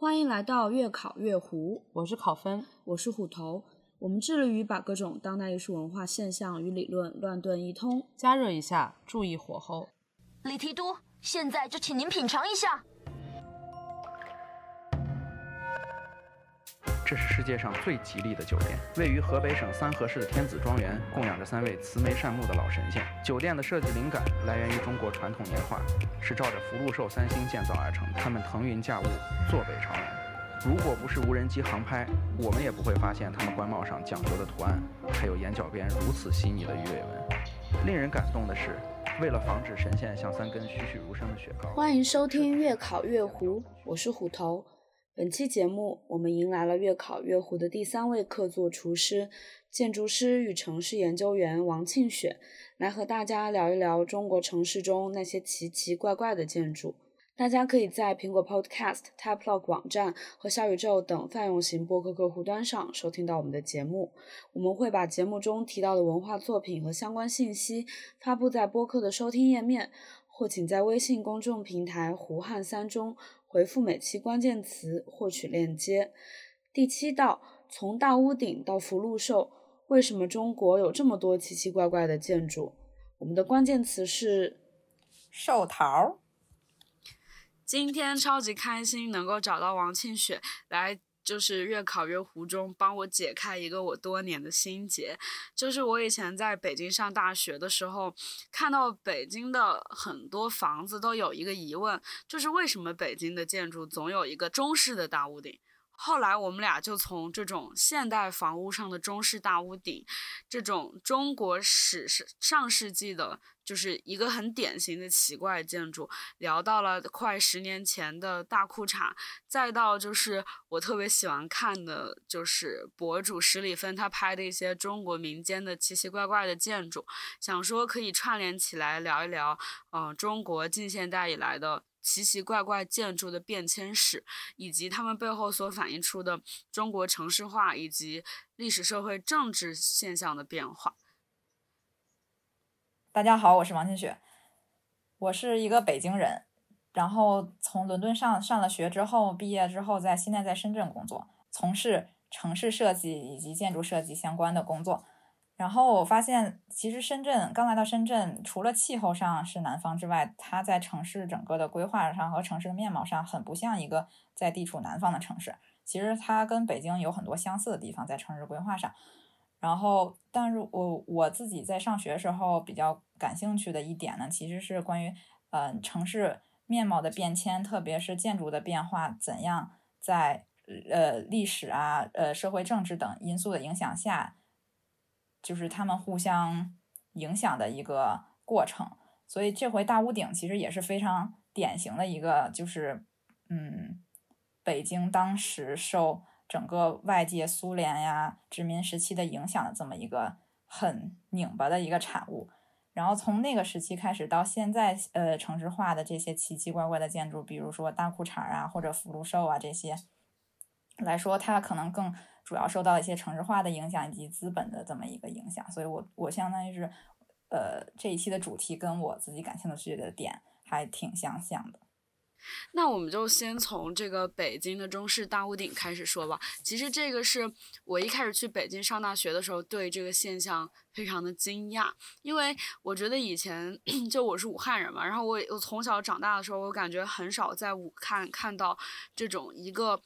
欢迎来到月考月胡，我是考分，我是虎头。我们致力于把各种当代艺术文化现象与理论乱炖一通。加热一下，注意火候。李提督，现在就请您品尝一下。这是世界上最吉利的酒店，位于河北省三河市的天子庄园，供养着三位慈眉善目的老神仙。酒店的设计灵感来源于中国传统年画，是照着福禄寿三星建造而成。他们腾云驾雾，坐北朝南。如果不是无人机航拍，我们也不会发现他们官帽上讲究的图案，还有眼角边如此细腻的鱼尾纹。令人感动的是，为了防止神仙像三根栩栩如生的雪糕。欢迎收听《月考月湖》，我是虎头。本期节目，我们迎来了月考月湖的第三位客座厨师、建筑师与城市研究员王庆雪，来和大家聊一聊中国城市中那些奇奇怪怪的建筑。大家可以在苹果 Podcast、Typelog 网站和小宇宙等泛用型播客客户端上收听到我们的节目。我们会把节目中提到的文化作品和相关信息发布在播客的收听页面，或请在微信公众平台“胡汉三”中。回复每期关键词获取链接。第七道，从大屋顶到福禄寿，为什么中国有这么多奇奇怪怪的建筑？我们的关键词是寿桃。今天超级开心能够找到王庆雪来。就是越考越湖中帮我解开一个我多年的心结，就是我以前在北京上大学的时候，看到北京的很多房子都有一个疑问，就是为什么北京的建筑总有一个中式的大屋顶？后来我们俩就从这种现代房屋上的中式大屋顶，这种中国史上上世纪的，就是一个很典型的奇怪建筑，聊到了快十年前的大裤衩，再到就是我特别喜欢看的，就是博主十里芬他拍的一些中国民间的奇奇怪怪的建筑，想说可以串联起来聊一聊，嗯，中国近现代以来的。奇奇怪怪建筑的变迁史，以及他们背后所反映出的中国城市化以及历史、社会、政治现象的变化。大家好，我是王新雪，我是一个北京人，然后从伦敦上上了学之后，毕业之后在现在在深圳工作，从事城市设计以及建筑设计相关的工作。然后我发现，其实深圳刚来到深圳，除了气候上是南方之外，它在城市整个的规划上和城市的面貌上，很不像一个在地处南方的城市。其实它跟北京有很多相似的地方在城市规划上。然后，但是我我自己在上学时候比较感兴趣的一点呢，其实是关于嗯城市面貌的变迁，特别是建筑的变化，怎样在呃历史啊、呃社会政治等因素的影响下。就是他们互相影响的一个过程，所以这回大屋顶其实也是非常典型的一个，就是嗯，北京当时受整个外界苏联呀殖民时期的影响的这么一个很拧巴的一个产物。然后从那个时期开始到现在，呃，城市化的这些奇奇怪怪的建筑，比如说大裤衩啊或者福禄寿啊这些来说，它可能更。主要受到一些城市化的影响以及资本的这么一个影响，所以我我相当于是，呃，这一期的主题跟我自己感兴趣的点还挺相像的。那我们就先从这个北京的中式大屋顶开始说吧。其实这个是我一开始去北京上大学的时候，对这个现象非常的惊讶，因为我觉得以前就我是武汉人嘛，然后我我从小长大的时候，我感觉很少在武汉看到这种一个。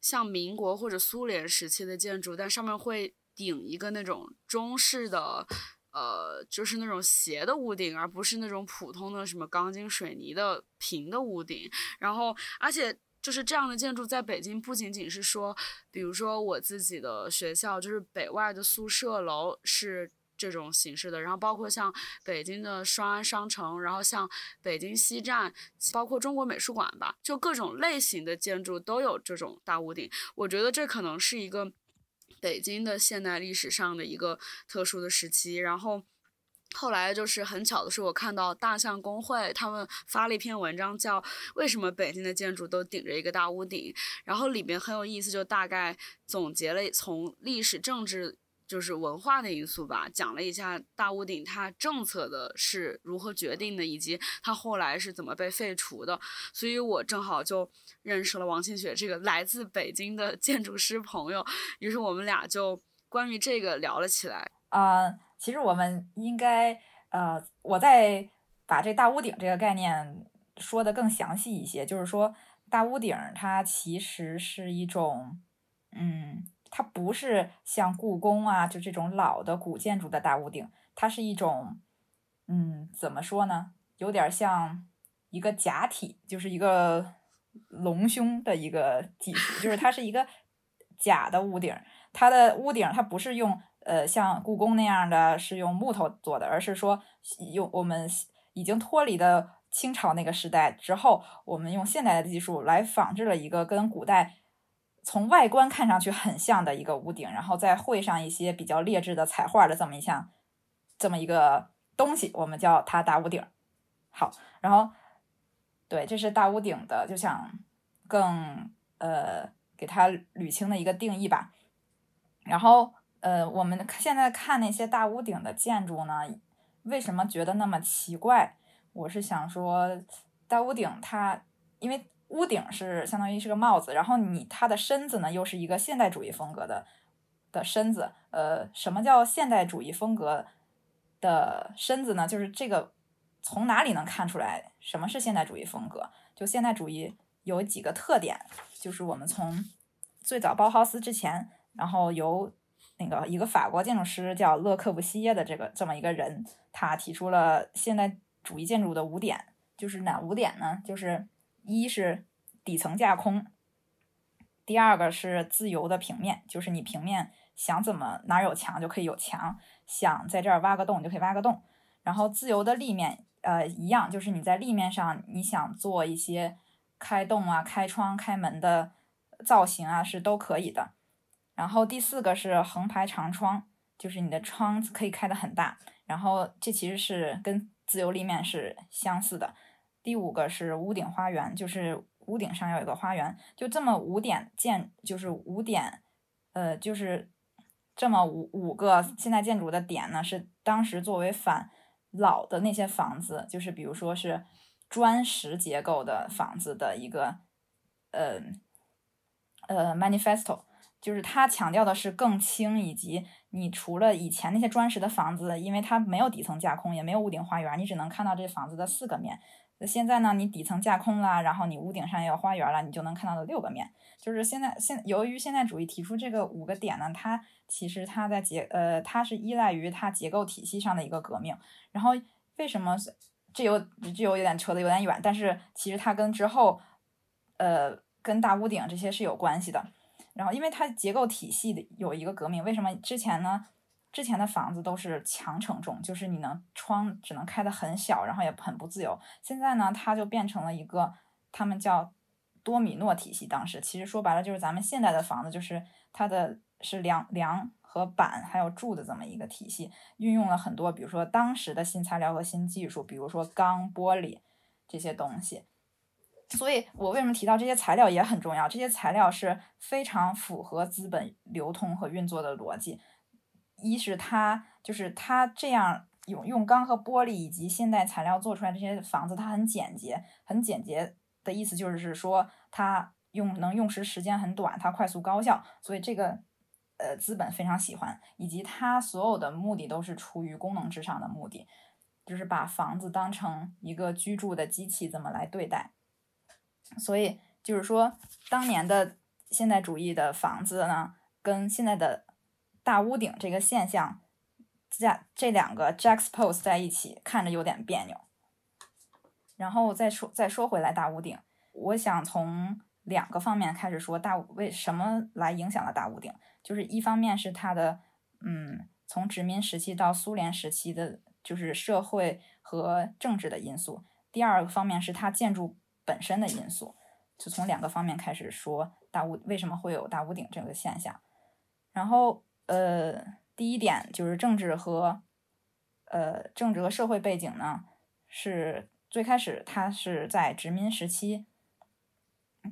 像民国或者苏联时期的建筑，但上面会顶一个那种中式的，呃，就是那种斜的屋顶，而不是那种普通的什么钢筋水泥的平的屋顶。然后，而且就是这样的建筑，在北京不仅仅是说，比如说我自己的学校，就是北外的宿舍楼是。这种形式的，然后包括像北京的双安商城，然后像北京西站，包括中国美术馆吧，就各种类型的建筑都有这种大屋顶。我觉得这可能是一个北京的现代历史上的一个特殊的时期。然后后来就是很巧的是，我看到大象公会他们发了一篇文章，叫《为什么北京的建筑都顶着一个大屋顶》，然后里面很有意思，就大概总结了从历史政治。就是文化的因素吧，讲了一下大屋顶它政策的是如何决定的，以及它后来是怎么被废除的。所以我正好就认识了王庆雪这个来自北京的 建筑师朋友，于是我们俩就关于这个聊了起来。啊，其实我们应该呃，我再把这大屋顶这个概念说的更详细一些，就是说大屋顶它其实是一种，嗯。它不是像故宫啊，就这种老的古建筑的大屋顶，它是一种，嗯，怎么说呢？有点像一个假体，就是一个隆胸的一个技术，就是它是一个假的屋顶。它的屋顶它不是用呃像故宫那样的是用木头做的，而是说用我们已经脱离的清朝那个时代之后，我们用现代的技术来仿制了一个跟古代。从外观看上去很像的一个屋顶，然后再绘上一些比较劣质的彩画的这么一项，这么一个东西，我们叫它大屋顶。好，然后对，这是大屋顶的，就想更呃给它捋清的一个定义吧。然后呃，我们现在看那些大屋顶的建筑呢，为什么觉得那么奇怪？我是想说，大屋顶它因为。屋顶是相当于是个帽子，然后你它的身子呢又是一个现代主义风格的的身子。呃，什么叫现代主义风格的身子呢？就是这个从哪里能看出来什么是现代主义风格？就现代主义有几个特点，就是我们从最早包豪斯之前，然后由那个一个法国建筑师叫勒克布西耶的这个这么一个人，他提出了现代主义建筑的五点，就是哪五点呢？就是。一是底层架空，第二个是自由的平面，就是你平面想怎么哪有墙就可以有墙，想在这儿挖个洞就可以挖个洞。然后自由的立面，呃，一样，就是你在立面上你想做一些开洞啊、开窗、开门的造型啊，是都可以的。然后第四个是横排长窗，就是你的窗可以开得很大。然后这其实是跟自由立面是相似的。第五个是屋顶花园，就是屋顶上要有个花园，就这么五点建，就是五点，呃，就是这么五五个现代建筑的点呢，是当时作为反老的那些房子，就是比如说是砖石结构的房子的一个，呃，呃，manifesto，就是它强调的是更轻，以及你除了以前那些砖石的房子，因为它没有底层架空，也没有屋顶花园，你只能看到这房子的四个面。那现在呢，你底层架空了，然后你屋顶上也有花园了，你就能看到的六个面。就是现在现由于现代主义提出这个五个点呢，它其实它在结呃，它是依赖于它结构体系上的一个革命。然后为什么这有这有有点扯得有点远，但是其实它跟之后呃跟大屋顶这些是有关系的。然后因为它结构体系的有一个革命，为什么之前呢？之前的房子都是强承重，就是你能窗只能开的很小，然后也很不自由。现在呢，它就变成了一个他们叫多米诺体系。当时其实说白了就是咱们现在的房子，就是它的是梁梁和板还有柱的这么一个体系，运用了很多，比如说当时的新材料和新技术，比如说钢、玻璃这些东西。所以我为什么提到这些材料也很重要？这些材料是非常符合资本流通和运作的逻辑。一是它就是它这样用用钢和玻璃以及现代材料做出来这些房子，它很简洁，很简洁的意思就是说它用能用时时间很短，它快速高效，所以这个呃资本非常喜欢，以及它所有的目的都是出于功能至上的目的，就是把房子当成一个居住的机器这么来对待，所以就是说当年的现代主义的房子呢，跟现在的。大屋顶这个现象，加这两个 juxtapose 在一起，看着有点别扭。然后再说再说回来，大屋顶，我想从两个方面开始说，大为什么来影响了大屋顶？就是一方面是它的，嗯，从殖民时期到苏联时期的，就是社会和政治的因素；第二个方面是它建筑本身的因素。就从两个方面开始说，大屋为什么会有大屋顶这个现象？然后。呃，第一点就是政治和呃政治和社会背景呢，是最开始它是在殖民时期，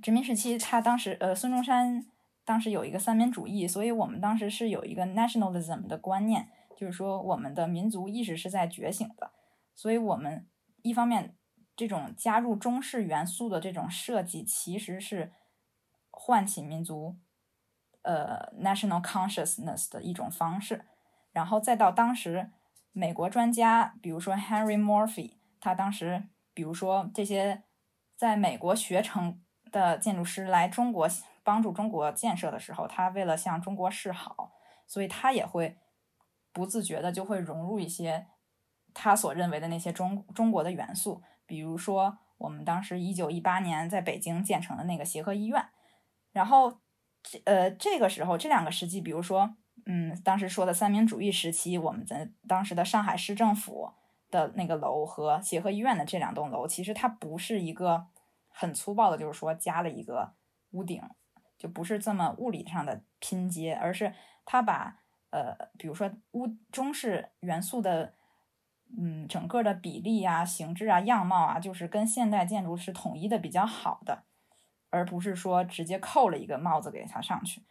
殖民时期他当时呃孙中山。当时有一个三民主义，所以我们当时是有一个 nationalism 的观念，就是说我们的民族意识是在觉醒的，所以我们一方面这种加入中式元素的这种设计，其实是唤起民族呃 national consciousness 的一种方式，然后再到当时美国专家，比如说 Henry Murphy，他当时比如说这些在美国学成的建筑师来中国帮助中国建设的时候，他为了向中国示好，所以他也会不自觉的就会融入一些他所认为的那些中中国的元素，比如说我们当时一九一八年在北京建成的那个协和医院，然后这呃这个时候这两个时期，比如说嗯当时说的三民主义时期，我们在当时的上海市政府的那个楼和协和医院的这两栋楼，其实它不是一个很粗暴的，就是说加了一个屋顶，就不是这么物理上的拼接，而是它把呃，比如说屋中式元素的，嗯，整个的比例啊、形制啊、样貌啊，就是跟现代建筑是统一的比较好的，而不是说直接扣了一个帽子给它上去。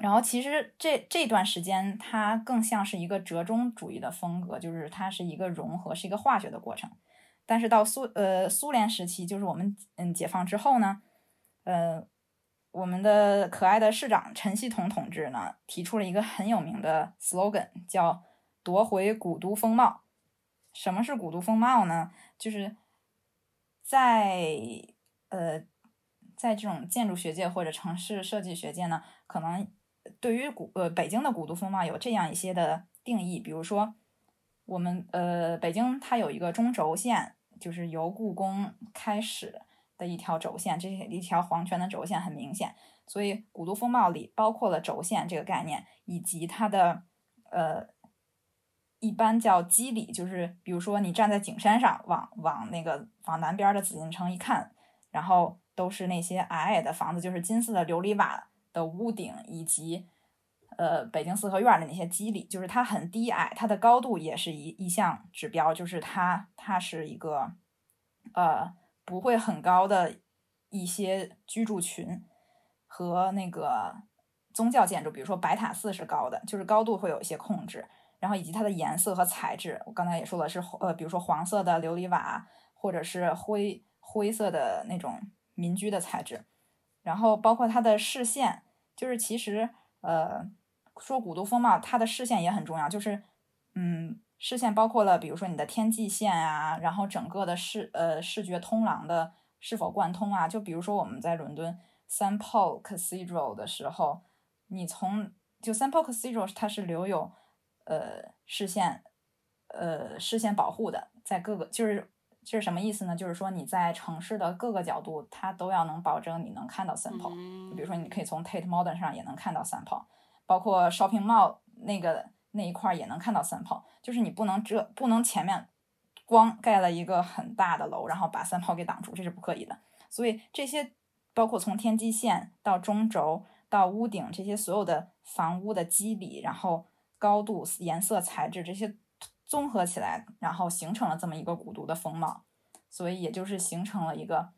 然后其实这这段时间，它更像是一个折中主义的风格，就是它是一个融合，是一个化学的过程。但是到苏呃苏联时期，就是我们嗯解放之后呢，呃，我们的可爱的市长陈锡同同志呢，提出了一个很有名的 slogan，叫“夺回古都风貌”。什么是古都风貌呢？就是在呃，在这种建筑学界或者城市设计学界呢，可能对于古呃北京的古都风貌有这样一些的定义，比如说我们呃北京它有一个中轴线，就是由故宫开始的一条轴线，这一条皇权的轴线很明显，所以古都风貌里包括了轴线这个概念，以及它的呃一般叫基理，就是比如说你站在景山上，往往那个往南边的紫禁城一看，然后都是那些矮矮的房子，就是金色的琉璃瓦的屋顶，以及呃北京四合院的那些基里，就是它很低矮，它的高度也是一一项指标，就是它它是一个呃不会很高的一些居住群和那个宗教建筑，比如说白塔寺是高的，就是高度会有一些控制。然后以及它的颜色和材质，我刚才也说了是呃，比如说黄色的琉璃瓦，或者是灰灰色的那种民居的材质。然后包括它的视线，就是其实呃说古都风貌，它的视线也很重要，就是嗯视线包括了比如说你的天际线啊，然后整个的视呃视觉通廊的是否贯通啊。就比如说我们在伦敦 s a m Paul Cathedral 的时候，你从就 s a m Paul Cathedral 它是留有呃，视线，呃，视线保护的，在各个就是是什么意思呢？就是说你在城市的各个角度，它都要能保证你能看到 Saint Paul。就比如说，你可以从 Tate Modern 上也能看到 Saint Paul，包括 Shopping Mall 那个那一块也能看到 Saint Paul。就是你不能遮，不能前面光盖了一个很大的楼，然后把 Saint Paul 给挡住，这是不可以的。所以这些包括从天际线到中轴到屋顶这些所有的房屋的基底，然后。高度、颜色、材质这些综合起来，然后形成了这么一个古都的风貌，所以也就是形成了一个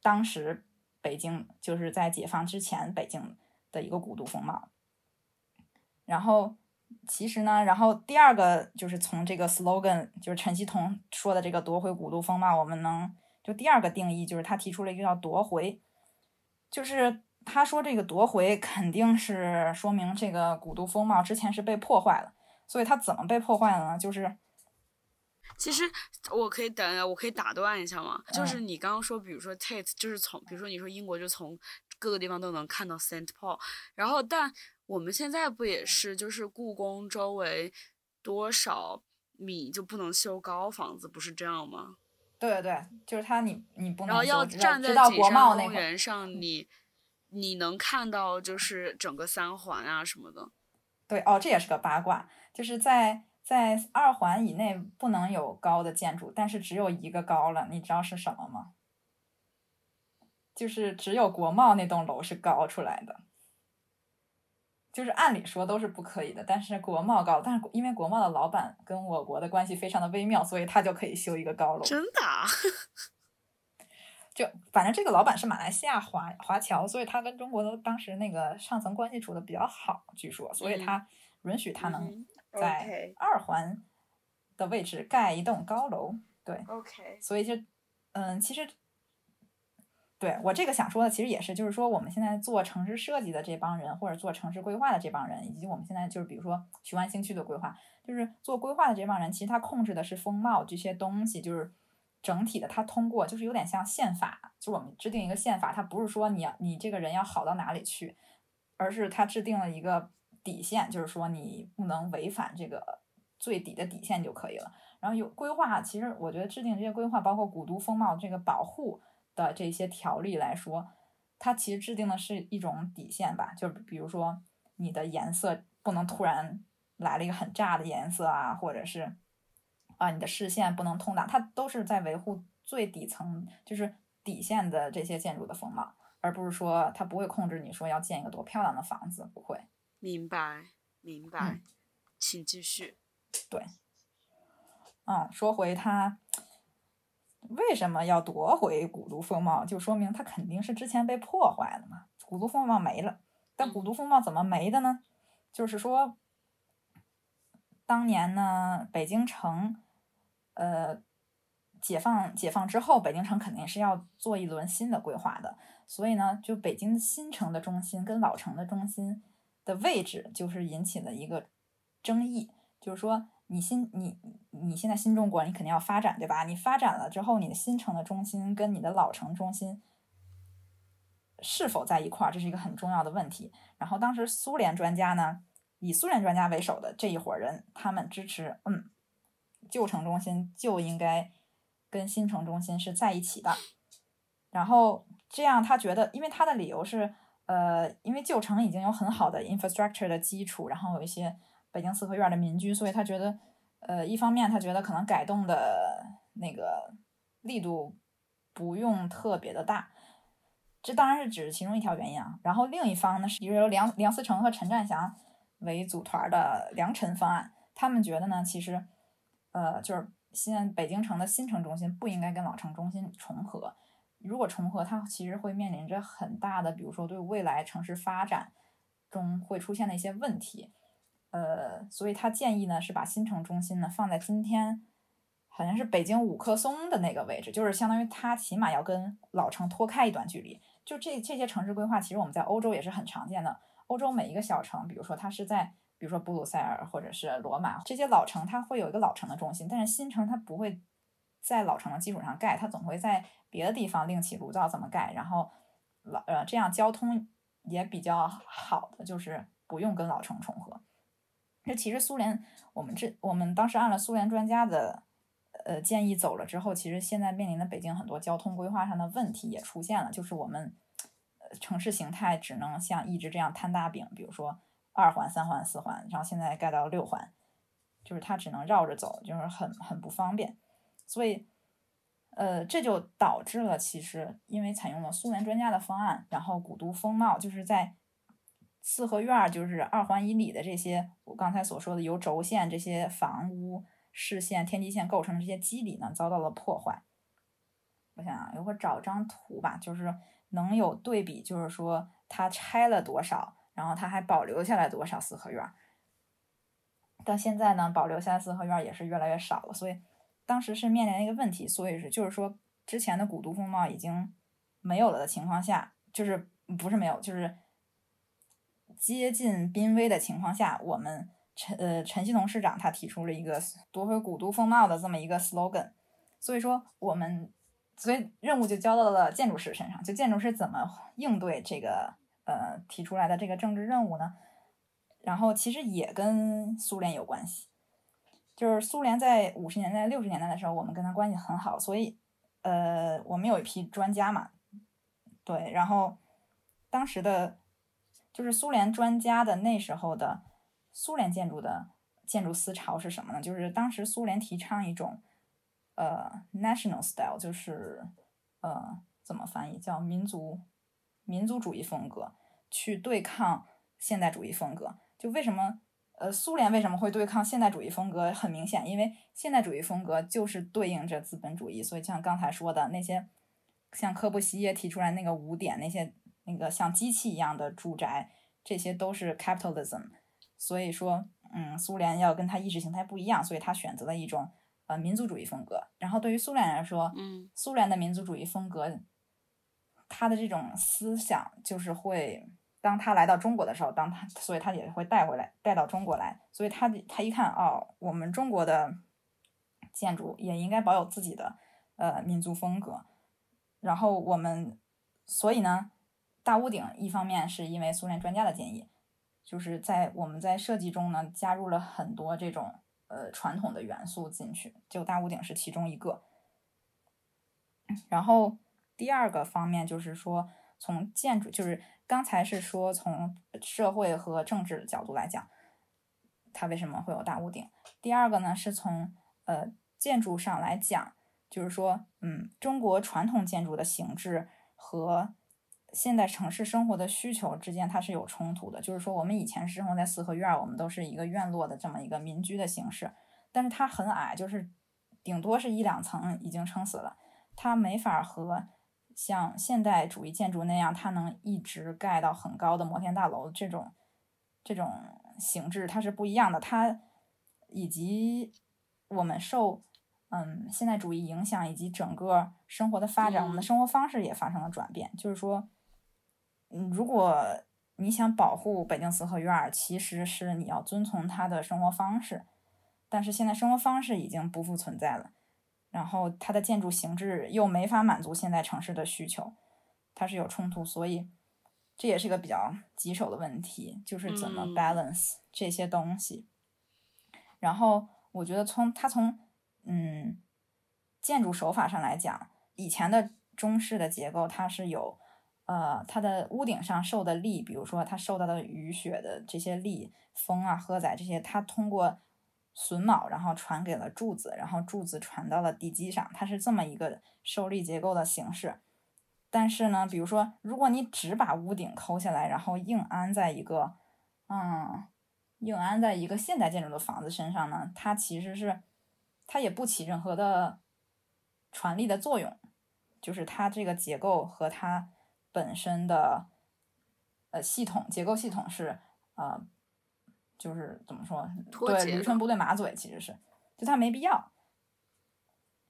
当时北京就是在解放之前北京的一个古都风貌。然后其实呢，然后第二个就是从这个 slogan，就是陈锡同说的这个夺回古都风貌，我们能就第二个定义就是他提出了一个叫夺回，就是。他说：“这个夺回肯定是说明这个古都风貌之前是被破坏了，所以它怎么被破坏了呢？就是，其实我可以等，我可以打断一下吗？就是你刚刚说，比如说 Tate，就是从，比如说你说英国就从各个地方都能看到 Saint Paul，然后但我们现在不也是，就是故宫周围多少米就不能修高房子，不是这样吗？对对对，就是他，你你不能然后要站在景山公园上，你。”你能看到就是整个三环啊什么的，对哦，这也是个八卦，就是在在二环以内不能有高的建筑，但是只有一个高了，你知道是什么吗？就是只有国贸那栋楼是高出来的，就是按理说都是不可以的，但是国贸高，但是因为国贸的老板跟我国的关系非常的微妙，所以他就可以修一个高楼。真的？就反正这个老板是马来西亚华华侨，所以他跟中国的当时那个上层关系处的比较好，据说，所以他允许他能嗯在二环的位置盖一栋高楼。对，OK，所以就嗯，其实对我这个想说的，其实也是，就是说我们现在做城市设计的这帮人，或者做城市规划的这帮人，以及我们现在就是比如说雄安新区的规划，就是做规划的这帮人，其实他控制的是风貌这些东西，就是整体的，它通过就是有点像宪法，就我们制定一个宪法，它不是说你要你这个人要好到哪里去，而是它制定了一个底线，就是说你不能违反这个最底的底线就可以了。然后有规划，其实我觉得制定这些规划，包括古都风貌这个保护的这些条例来说，它其实制定的是一种底线吧，就比如说你的颜色不能突然来了一个很炸的颜色啊，或者是啊你的视线不能通达，它都是在维护最底层就是底线的这些建筑的风貌，而不是说它不会控制你说要建一个多漂亮的房子，不会。明白明白，嗯请继续。对嗯，说回他为什么要夺回古都风貌，就说明他肯定是之前被破坏了嘛。古都风貌没了，但古都风貌怎么没的呢？就是说，当年呢，北京城，呃，解放解放之后，北京城肯定是要做一轮新的规划的，所以呢，就北京新城的中心跟老城的中心的位置，就是引起了一个争议，就是说。你新你你现在新中国，你肯定要发展，对吧？你发展了之后，你的新城的中心跟你的老城中心是否在一块儿，这是一个很重要的问题。然后当时苏联专家呢，以苏联专家为首的这一伙人，他们支持，嗯，旧城中心就应该跟新城中心是在一起的。然后这样，他觉得，因为他的理由是，呃，因为旧城已经有很好的 infrastructure 的基础，然后有一些。北京四合院的民居，所以他觉得，呃，一方面他觉得可能改动的那个力度不用特别的大，这当然是只是其中一条原因啊。然后另一方呢，是由梁梁思成和陈占祥为组团的梁陈方案，他们觉得呢，其实，呃，就是现在北京城的新城中心不应该跟老城中心重合，如果重合，它其实会面临着很大的，比如说对未来城市发展中会出现的一些问题。呃，所以他建议呢是把新城中心呢放在今天好像是北京五棵松的那个位置，就是相当于它起码要跟老城脱开一段距离。就这这些城市规划，其实我们在欧洲也是很常见的。欧洲每一个小城，比如说它是在，比如说布鲁塞尔或者是罗马这些老城，它会有一个老城的中心，但是新城它不会在老城的基础上盖，它总会在别的地方另起炉灶怎么盖，然后老呃这样交通也比较好的，就是不用跟老城重合。这其实苏联，我们这我们当时按了苏联专家的呃建议走了之后，其实现在面临的北京很多交通规划上的问题也出现了，就是我们呃城市形态只能像一直这样摊大饼，比如说二环、三环、四环，然后现在盖到六环，就是它只能绕着走，就是很很不方便，所以呃这就导致了其实因为采用了苏联专家的方案，然后古都风貌就是在。四合院就是二环以里的这些，我刚才所说的由轴线这些房屋、视线、天际线构成的这些基底呢，遭到了破坏。我想啊，有个找张图吧，就是能有对比，就是说它拆了多少，然后它还保留下来多少四合院。到现在呢，保留下来四合院也是越来越少了，所以当时是面临一个问题，所以是就是说之前的古都风貌已经没有了的情况下，就是不是没有，就是。接近濒危的情况下，我们陈呃陈锡同市长他提出了一个夺回古都风貌的这么一个 slogan，所以说我们所以任务就交到了建筑师身上，就建筑师怎么应对这个呃提出来的这个政治任务呢？然后其实也跟苏联有关系，就是苏联在五十年代六十年代的时候，我们跟他关系很好，所以呃我们有一批专家嘛，对，然后当时的。就是苏联专家的那时候的苏联建筑的建筑思潮是什么呢？就是当时苏联提倡一种呃 national style，就是呃怎么翻译叫民族民族主义风格，去对抗现代主义风格。就为什么呃苏联为什么会对抗现代主义风格？很明显，因为现代主义风格就是对应着资本主义，所以像刚才说的那些像科布西耶提出来那个五点那些那个像机器一样的住宅，这些都是 capitalism。所以说，嗯，苏联要跟他意识形态不一样，所以他选择了一种呃民族主义风格。然后对于苏联来说，嗯苏联的民族主义风格，他的这种思想就是会，当他来到中国的时候，当他，所以他也会带回来，带到中国来，所以他他一看，哦，我们中国的建筑也应该保有自己的呃民族风格，然后我们，所以呢，大屋顶一方面是因为苏联专家的建议，就是在我们在设计中呢加入了很多这种呃传统的元素进去，就大屋顶是其中一个。然后第二个方面就是说，从建筑，就是刚才是说从社会和政治的角度来讲，它为什么会有大屋顶？第二个呢，是从呃建筑上来讲，就是说，嗯，中国传统建筑的形制和现代城市生活的需求之间它是有冲突的。就是说，我们以前是生活在四合院，我们都是一个院落的这么一个民居的形式，但是它很矮，就是顶多是一两层已经撑死了。它没法和像现代主义建筑那样，它能一直盖到很高的摩天大楼这种这种形制，它是不一样的。它以及我们受嗯现代主义影响，以及整个生活的发展，我们的嗯生活方式也发生了转变。就是说，嗯，如果你想保护北京四合院儿，其实是你要遵从它的生活方式，但是现在生活方式已经不复存在了。然后它的建筑形制又没法满足现代城市的需求，它是有冲突，所以这也是一个比较棘手的问题，就是怎么嗯 balance 这些东西。然后我觉得从它从嗯建筑手法上来讲，以前的中式的结构它是有呃它的屋顶上受的力，比如说它受到的雨雪的这些力、风啊、荷载这些，它通过榫卯，然后传给了柱子，然后柱子传到了地基上，它是这么一个受力结构的形式。但是呢，比如说，如果你只把屋顶抠下来，然后硬安在一个，嗯，硬安在一个现代建筑的房子身上呢，它其实是，它也不起任何的传力的作用，就是它这个结构和它本身的，呃，系统结构系统是，呃，就是怎么说？对，驴唇不对马嘴，其实是，就它没必要。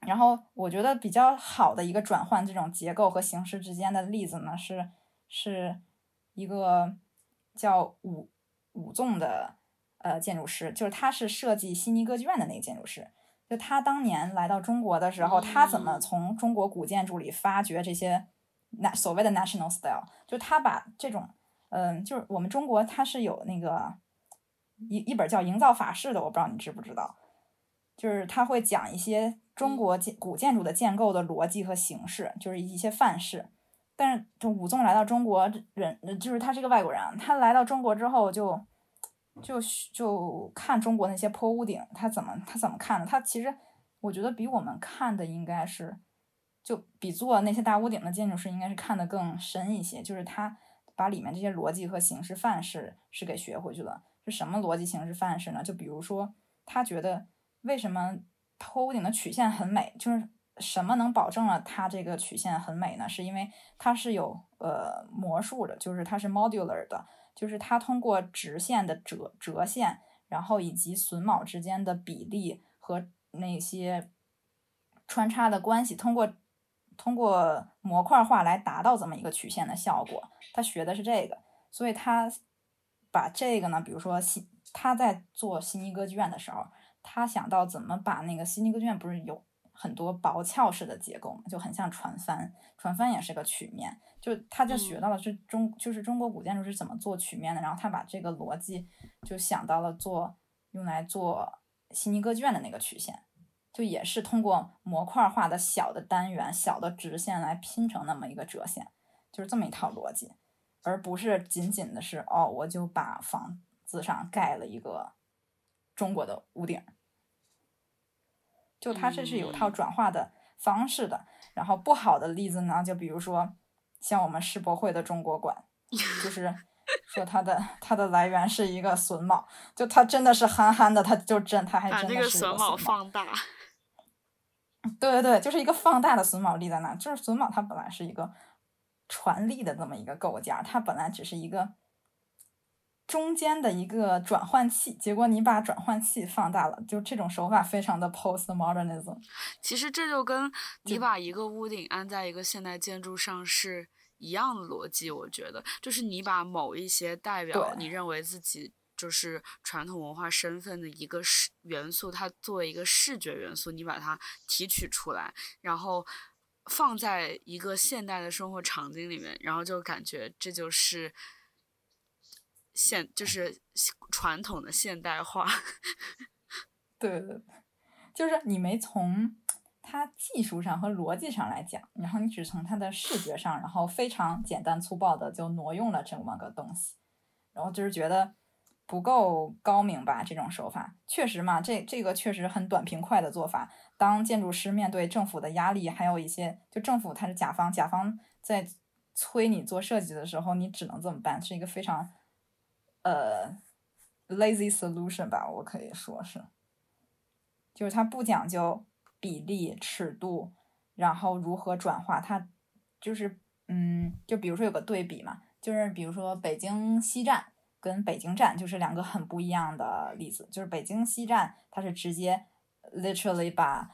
然后我觉得比较好的一个转换这种结构和形式之间的例子呢，是是一个叫武武纵的呃建筑师，就是他是设计悉尼歌剧院的那个建筑师。就他当年来到中国的时候，他怎么嗯从中国古建筑里发掘这些那所谓的 national style，就他把这种嗯、就是我们中国它是有那个一一本叫《营造法式》的，我不知道你知不知道，就是他会讲一些中国建古建筑的建构的逻辑和形式，就是一些范式。但是，就武宗来到中国，人就是他是个外国人啊，他来到中国之后就就就看中国那些坡屋顶，他怎么他怎么看的？他其实我觉得比我们看的应该是，就比做那些大屋顶的建筑师应该是看得更深一些，就是他把里面这些逻辑和形式范式是给学回去了。是什么逻辑形式范式呢？就比如说，他觉得为什么头顶的曲线很美，就是什么能保证了它这个曲线很美呢？是因为它是有呃魔术的，就是它是 modular 的，就是它通过直线的折折线，然后以及榫卯之间的比例和那些穿插的关系，通过通过模块化来达到这么一个曲线的效果。他学的是这个，所以他把这个呢，比如说悉他在做悉尼歌剧院的时候，他想到怎么把那个悉尼歌剧院不是有很多薄壳式的结构嘛，就很像船帆，船帆也是个曲面，就他就学到了是中、就是中国古建筑是怎么做曲面的，然后他把这个逻辑就想到了做用来做悉尼歌剧院的那个曲线。就也是通过模块化的小的单元、小的直线来拼成那么一个折线，就是这么一套逻辑，而不是仅仅的是哦，我就把房子上盖了一个中国的屋顶，就它这是有套嗯转化的方式的。然后不好的例子呢，就比如说像我们世博会的中国馆，就是 说它的它的来源是一个榫卯，就它真的是憨憨的，它就真它还真的是一个榫卯放大。对对对，就是一个放大的榫卯立在那，就是榫卯它本来是一个传力的这么一个构件，它本来只是一个中间的一个转换器，结果你把转换器放大了，就这种手法非常的 postmodernism。其实这就跟你把一个屋顶安在一个现代建筑上是一样的逻辑，我觉得就是你把某一些代表你认为自己。就是传统文化身份的一个视元素，它作为一个视觉元素，你把它提取出来，然后放在一个现代的生活场景里面，然后就感觉这就是现就是传统的现代化。对对对，就是你没从它技术上和逻辑上来讲，然后你只从它的视觉上，然后非常简单粗暴的就挪用了这么个东西，然后就是觉得。不够高明吧？这种手法确实嘛，这这个确实很短平快的做法。当建筑师面对政府的压力，还有一些就政府他是甲方，甲方在催你做设计的时候，你只能这么办，是一个非常呃 lazy solution 吧？我可以说是，就是它不讲究比例、尺度，然后如何转化，它就是嗯，就比如说有个对比嘛，就是比如说北京西站。跟北京站就是两个很不一样的例子，就是北京西站，它是直接 literally 把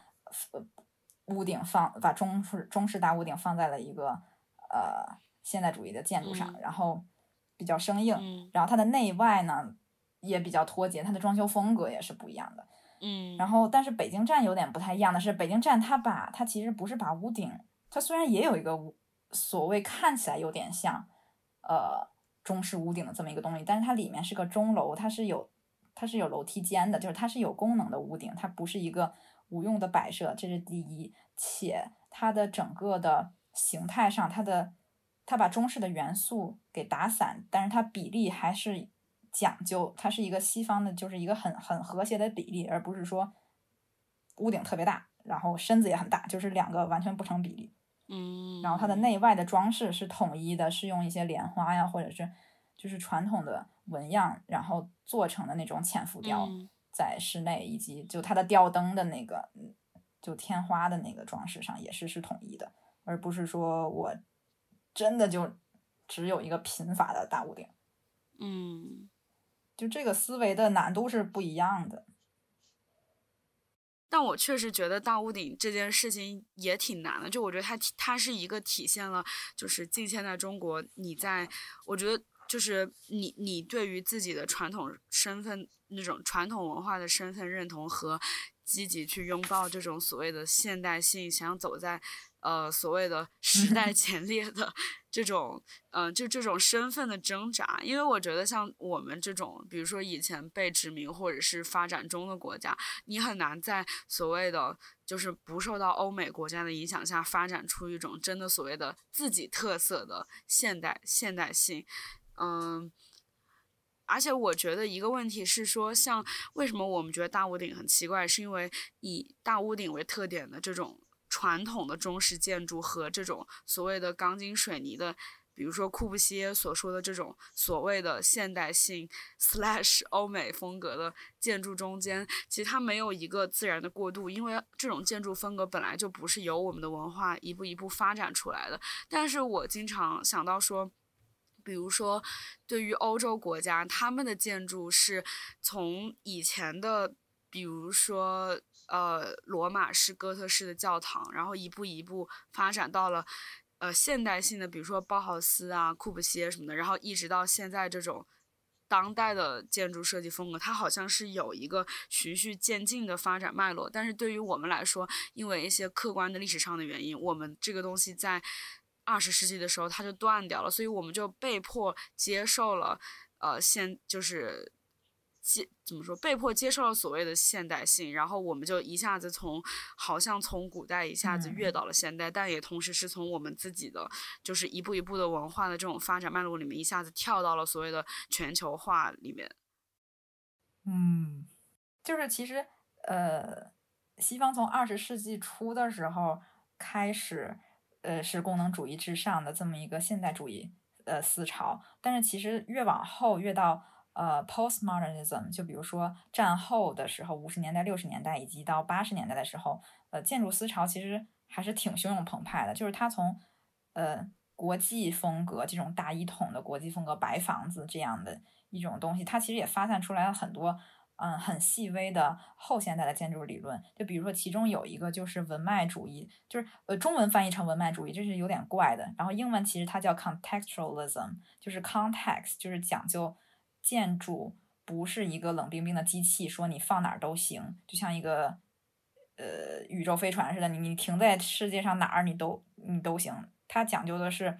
屋顶放，把中式中式大屋顶放在了一个呃现代主义的建筑上，然后比较生硬，然后它的内外呢也比较脱节，它的装修风格也是不一样的。嗯，然后但是北京站有点不太一样的是，北京站它把它其实不是把屋顶，它虽然也有一个所谓看起来有点像呃。中式屋顶的这么一个东西，但是它里面是个钟楼，它是有它是有楼梯间的，就是它是有功能的屋顶，它不是一个无用的摆设，这是第一。且它的整个的形态上，它的它把中式的元素给打散，但是它比例还是讲究，它是一个西方的，就是一个很很和谐的比例，而不是说屋顶特别大，然后身子也很大，就是两个完全不成比例。嗯，然后它的内外的装饰是统一的，是用一些莲花呀，或者是就是传统的纹样，然后做成的那种浅浮雕，在室内以及就它的吊灯的那个就天花的那个装饰上也是是统一的，而不是说我真的就只有一个贫乏的大屋顶。嗯，就这个思维的难度是不一样的。但我确实觉得大屋顶这件事情也挺难的，就我觉得它它是一个体现了，就是近现代中国，你在，我觉得就是你你对于自己的传统身份那种传统文化的身份认同和积极去拥抱这种所谓的现代性，想走在。呃，所谓的时代 前列的这种，嗯，就这种身份的挣扎，因为我觉得像我们这种，比如说以前被殖民或者是发展中的国家，你很难在所谓的就是不受到欧美国家的影响下发展出一种真的所谓的自己特色的现代现代性，嗯，而且我觉得一个问题是说，像为什么我们觉得大屋顶很奇怪，是因为以大屋顶为特点的这种。传统的中式建筑和这种所谓的钢筋水泥的，比如说库布西耶所说的这种所谓的现代性 slash 欧美风格的建筑中间，其实它没有一个自然的过渡，因为这种建筑风格本来就不是由我们的文化一步一步发展出来的。但是我经常想到说，比如说对于欧洲国家，他们的建筑是从以前的，比如说。呃，罗马式、哥特式的教堂，然后一步一步发展到了呃现代性的，比如说包豪斯啊、库布西耶什么的，然后一直到现在这种当代的建筑设计风格，它好像是有一个循序渐进的发展脉络。但是对于我们来说，因为一些客观的历史上的原因，我们这个东西在二十世纪的时候它就断掉了，所以我们就被迫接受了呃现就是。接怎么说？被迫接受了所谓的现代性，然后我们就一下子从好像从古代一下子跃到了现代，但也同时是从我们自己的就是一步一步的文化的这种发展脉络里面一下子跳到了所谓的全球化里面。嗯，就是其实呃，西方从二十世纪初的时候开始，呃，是功能主义至上的这么一个现代主义呃思潮，但是其实越往后越到。呃 postmodernism，就比如说战后的时候，五十年代、六十年代以及到八十年代的时候，呃，建筑思潮其实还是挺汹涌澎湃的。就是它从呃国际风格这种大一统的国际风格白房子这样的一种东西，它其实也发散出来了很多。嗯，很细微的后现代的建筑理论，就比如说其中有一个就是文脉主义，就是呃中文翻译成文脉主义，这是有点怪的。然后英文其实它叫 contextualism，就是 context，就是讲究建筑不是一个冷冰冰的机器，说你放哪儿都行，就像一个呃宇宙飞船似的，你你停在世界上哪儿你都你都行。它讲究的是，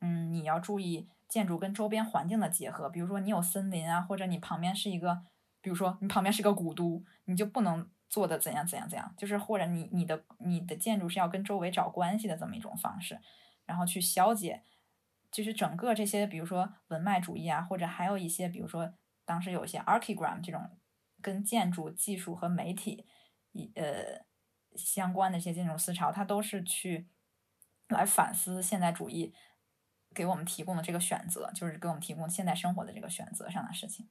嗯，你要注意建筑跟周边环境的结合，比如说你有森林啊，或者你旁边是一个。比如说，你旁边是个古都，你就不能做的怎样怎样怎样，就是或者你你的你的建筑是要跟周围找关系的这么一种方式，然后去消解，就是整个这些，比如说文脉主义啊，或者还有一些，比如说当时有一些 archigram 这种跟建筑技术和媒体一呃相关的一些建筑思潮，它都是去来反思现代主义给我们提供的这个选择，就是给我们提供现代生活的这个选择上的事情。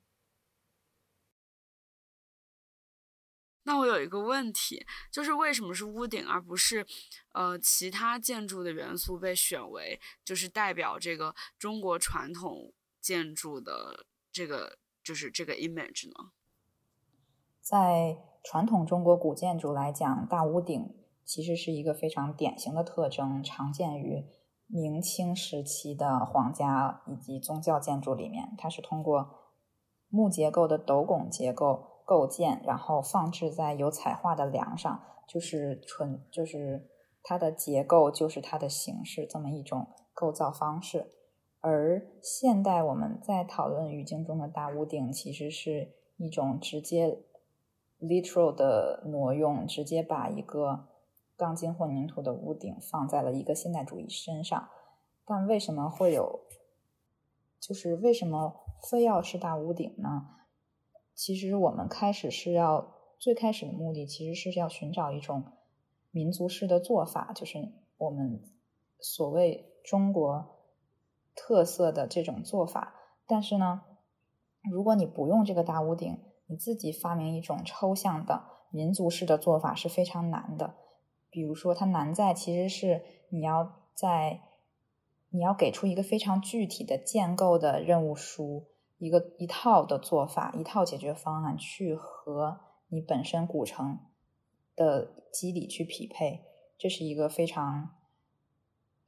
那我有一个问题，就是为什么是屋顶而不是，呃，其他建筑的元素被选为就是代表这个中国传统建筑的这个就是这个 image 呢？在传统中国古建筑来讲，大屋顶其实是一个非常典型的特征，常见于明清时期的皇家以及宗教建筑里面。它是通过木结构的斗拱结构。构建，然后放置在有彩画的梁上，就是纯，就是它的结构，就是它的形式，这么一种构造方式。而现代我们在讨论语境中的大屋顶，其实是一种直接 literal 的挪用，直接把一个钢筋混凝土的屋顶放在了一个现代主义身上。但为什么会有，就是为什么非要是大屋顶呢？其实我们开始是要最开始的目的，其实是要寻找一种民族式的做法，就是我们所谓中国特色的这种做法。但是呢，如果你不用这个大屋顶，你自己发明一种抽象的民族式的做法是非常难的。比如说，它难在其实是你要在你要给出一个非常具体的建构的任务书。一个一套的做法，一套解决方案，去和你本身古城的机理去匹配，这是一个非常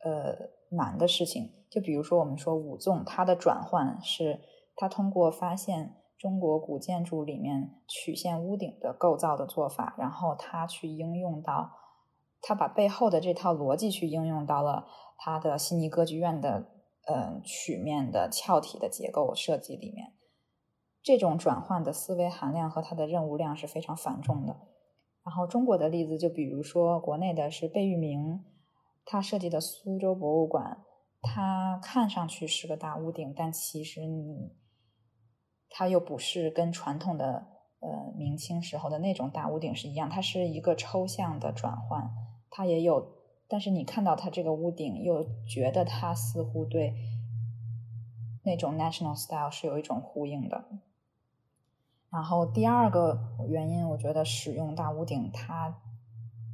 呃难的事情。就比如说，我们说五纵，它的转换是它通过发现中国古建筑里面曲线屋顶的构造的做法，然后它去应用到，它把背后的这套逻辑去应用到了它的悉尼歌剧院的。嗯，曲面的翘体的结构设计里面，这种转换的思维含量和它的任务量是非常繁重的。然后中国的例子，就比如说国内的是贝聿铭，他设计的苏州博物馆，它看上去是个大屋顶，但其实你，它又不是跟传统的呃明清时候的那种大屋顶是一样，它是一个抽象的转换，它也有。但是你看到它这个屋顶，又觉得它似乎对那种 national style 是有一种呼应的。然后第二个原因，我觉得使用大屋顶，它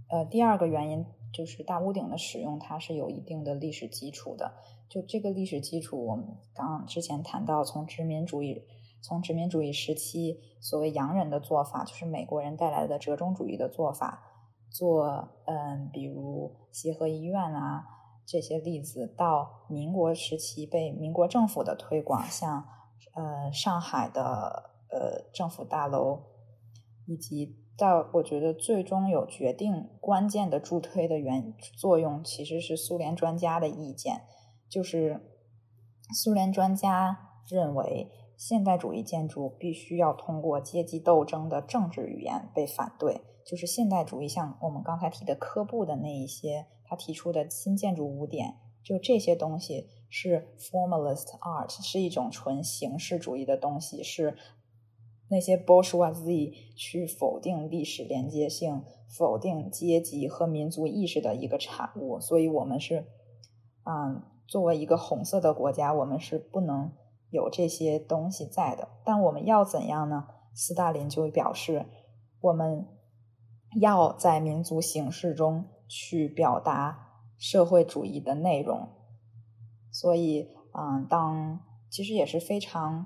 呃第二个原因就是大屋顶的使用，它是有一定的历史基础的。就这个历史基础，我们刚之前谈到，从殖民主义从殖民主义时期所谓洋人的做法，就是美国人带来的折中主义的做法。做嗯，比如协和医院啊这些例子，到民国时期被民国政府的推广，像呃上海的呃政府大楼，以及到我觉得最终有决定关键的助推的原作用，其实是苏联专家的意见，就是苏联专家认为现代主义建筑必须要通过阶级斗争的政治语言被反对。就是现代主义，像我们刚才提的科布的那一些，他提出的新建筑五点，就这些东西是 formalist art，是一种纯形式主义的东西，是那些 bourgeoisie 去否定历史连接性、否定阶级和民族意识的一个产物。所以，我们是，嗯，作为一个红色的国家，我们是不能有这些东西在的。但我们要怎样呢？斯大林就表示，我们要在民族形式中去表达社会主义的内容。所以，嗯，当其实也是非常，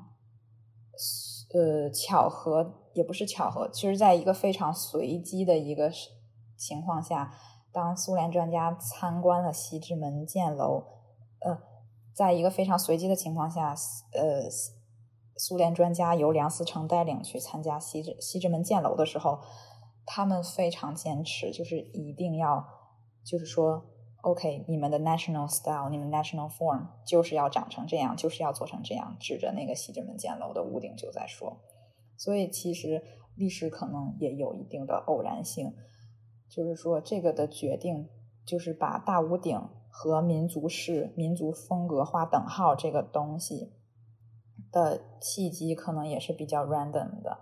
呃，巧合也不是巧合，其实在一个非常随机的一个情况下，当苏联专家参观了西直门箭楼，呃，在一个非常随机的情况下，呃，苏联专家由梁思成带领去参加西直西直门箭楼的时候，他们非常坚持，就是一定要，就是说。OK，你们的 national style，你们 national form 就是要长成这样，就是要做成这样，指着那个西直门箭楼的屋顶就在说。所以其实历史可能也有一定的偶然性，就是说这个的决定就是把大屋顶和民族式、民族风格划等号这个东西的契机，可能也是比较 random 的，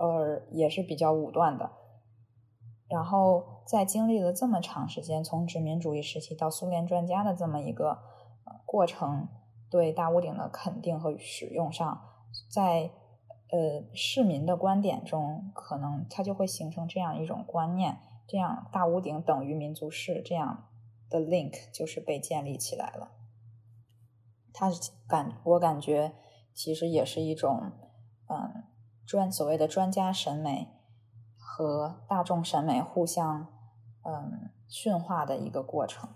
呃，也是比较武断的。然后在经历了这么长时间，从殖民主义时期到苏联专家的这么一个过程，对大屋顶的肯定和使用上，在呃市民的观点中，可能它就会形成这样一种观念：这样大屋顶等于民族式，这样的 link 就是被建立起来了。它感我感觉其实也是一种嗯专所谓的专家审美。和大众审美互相嗯驯化的一个过程，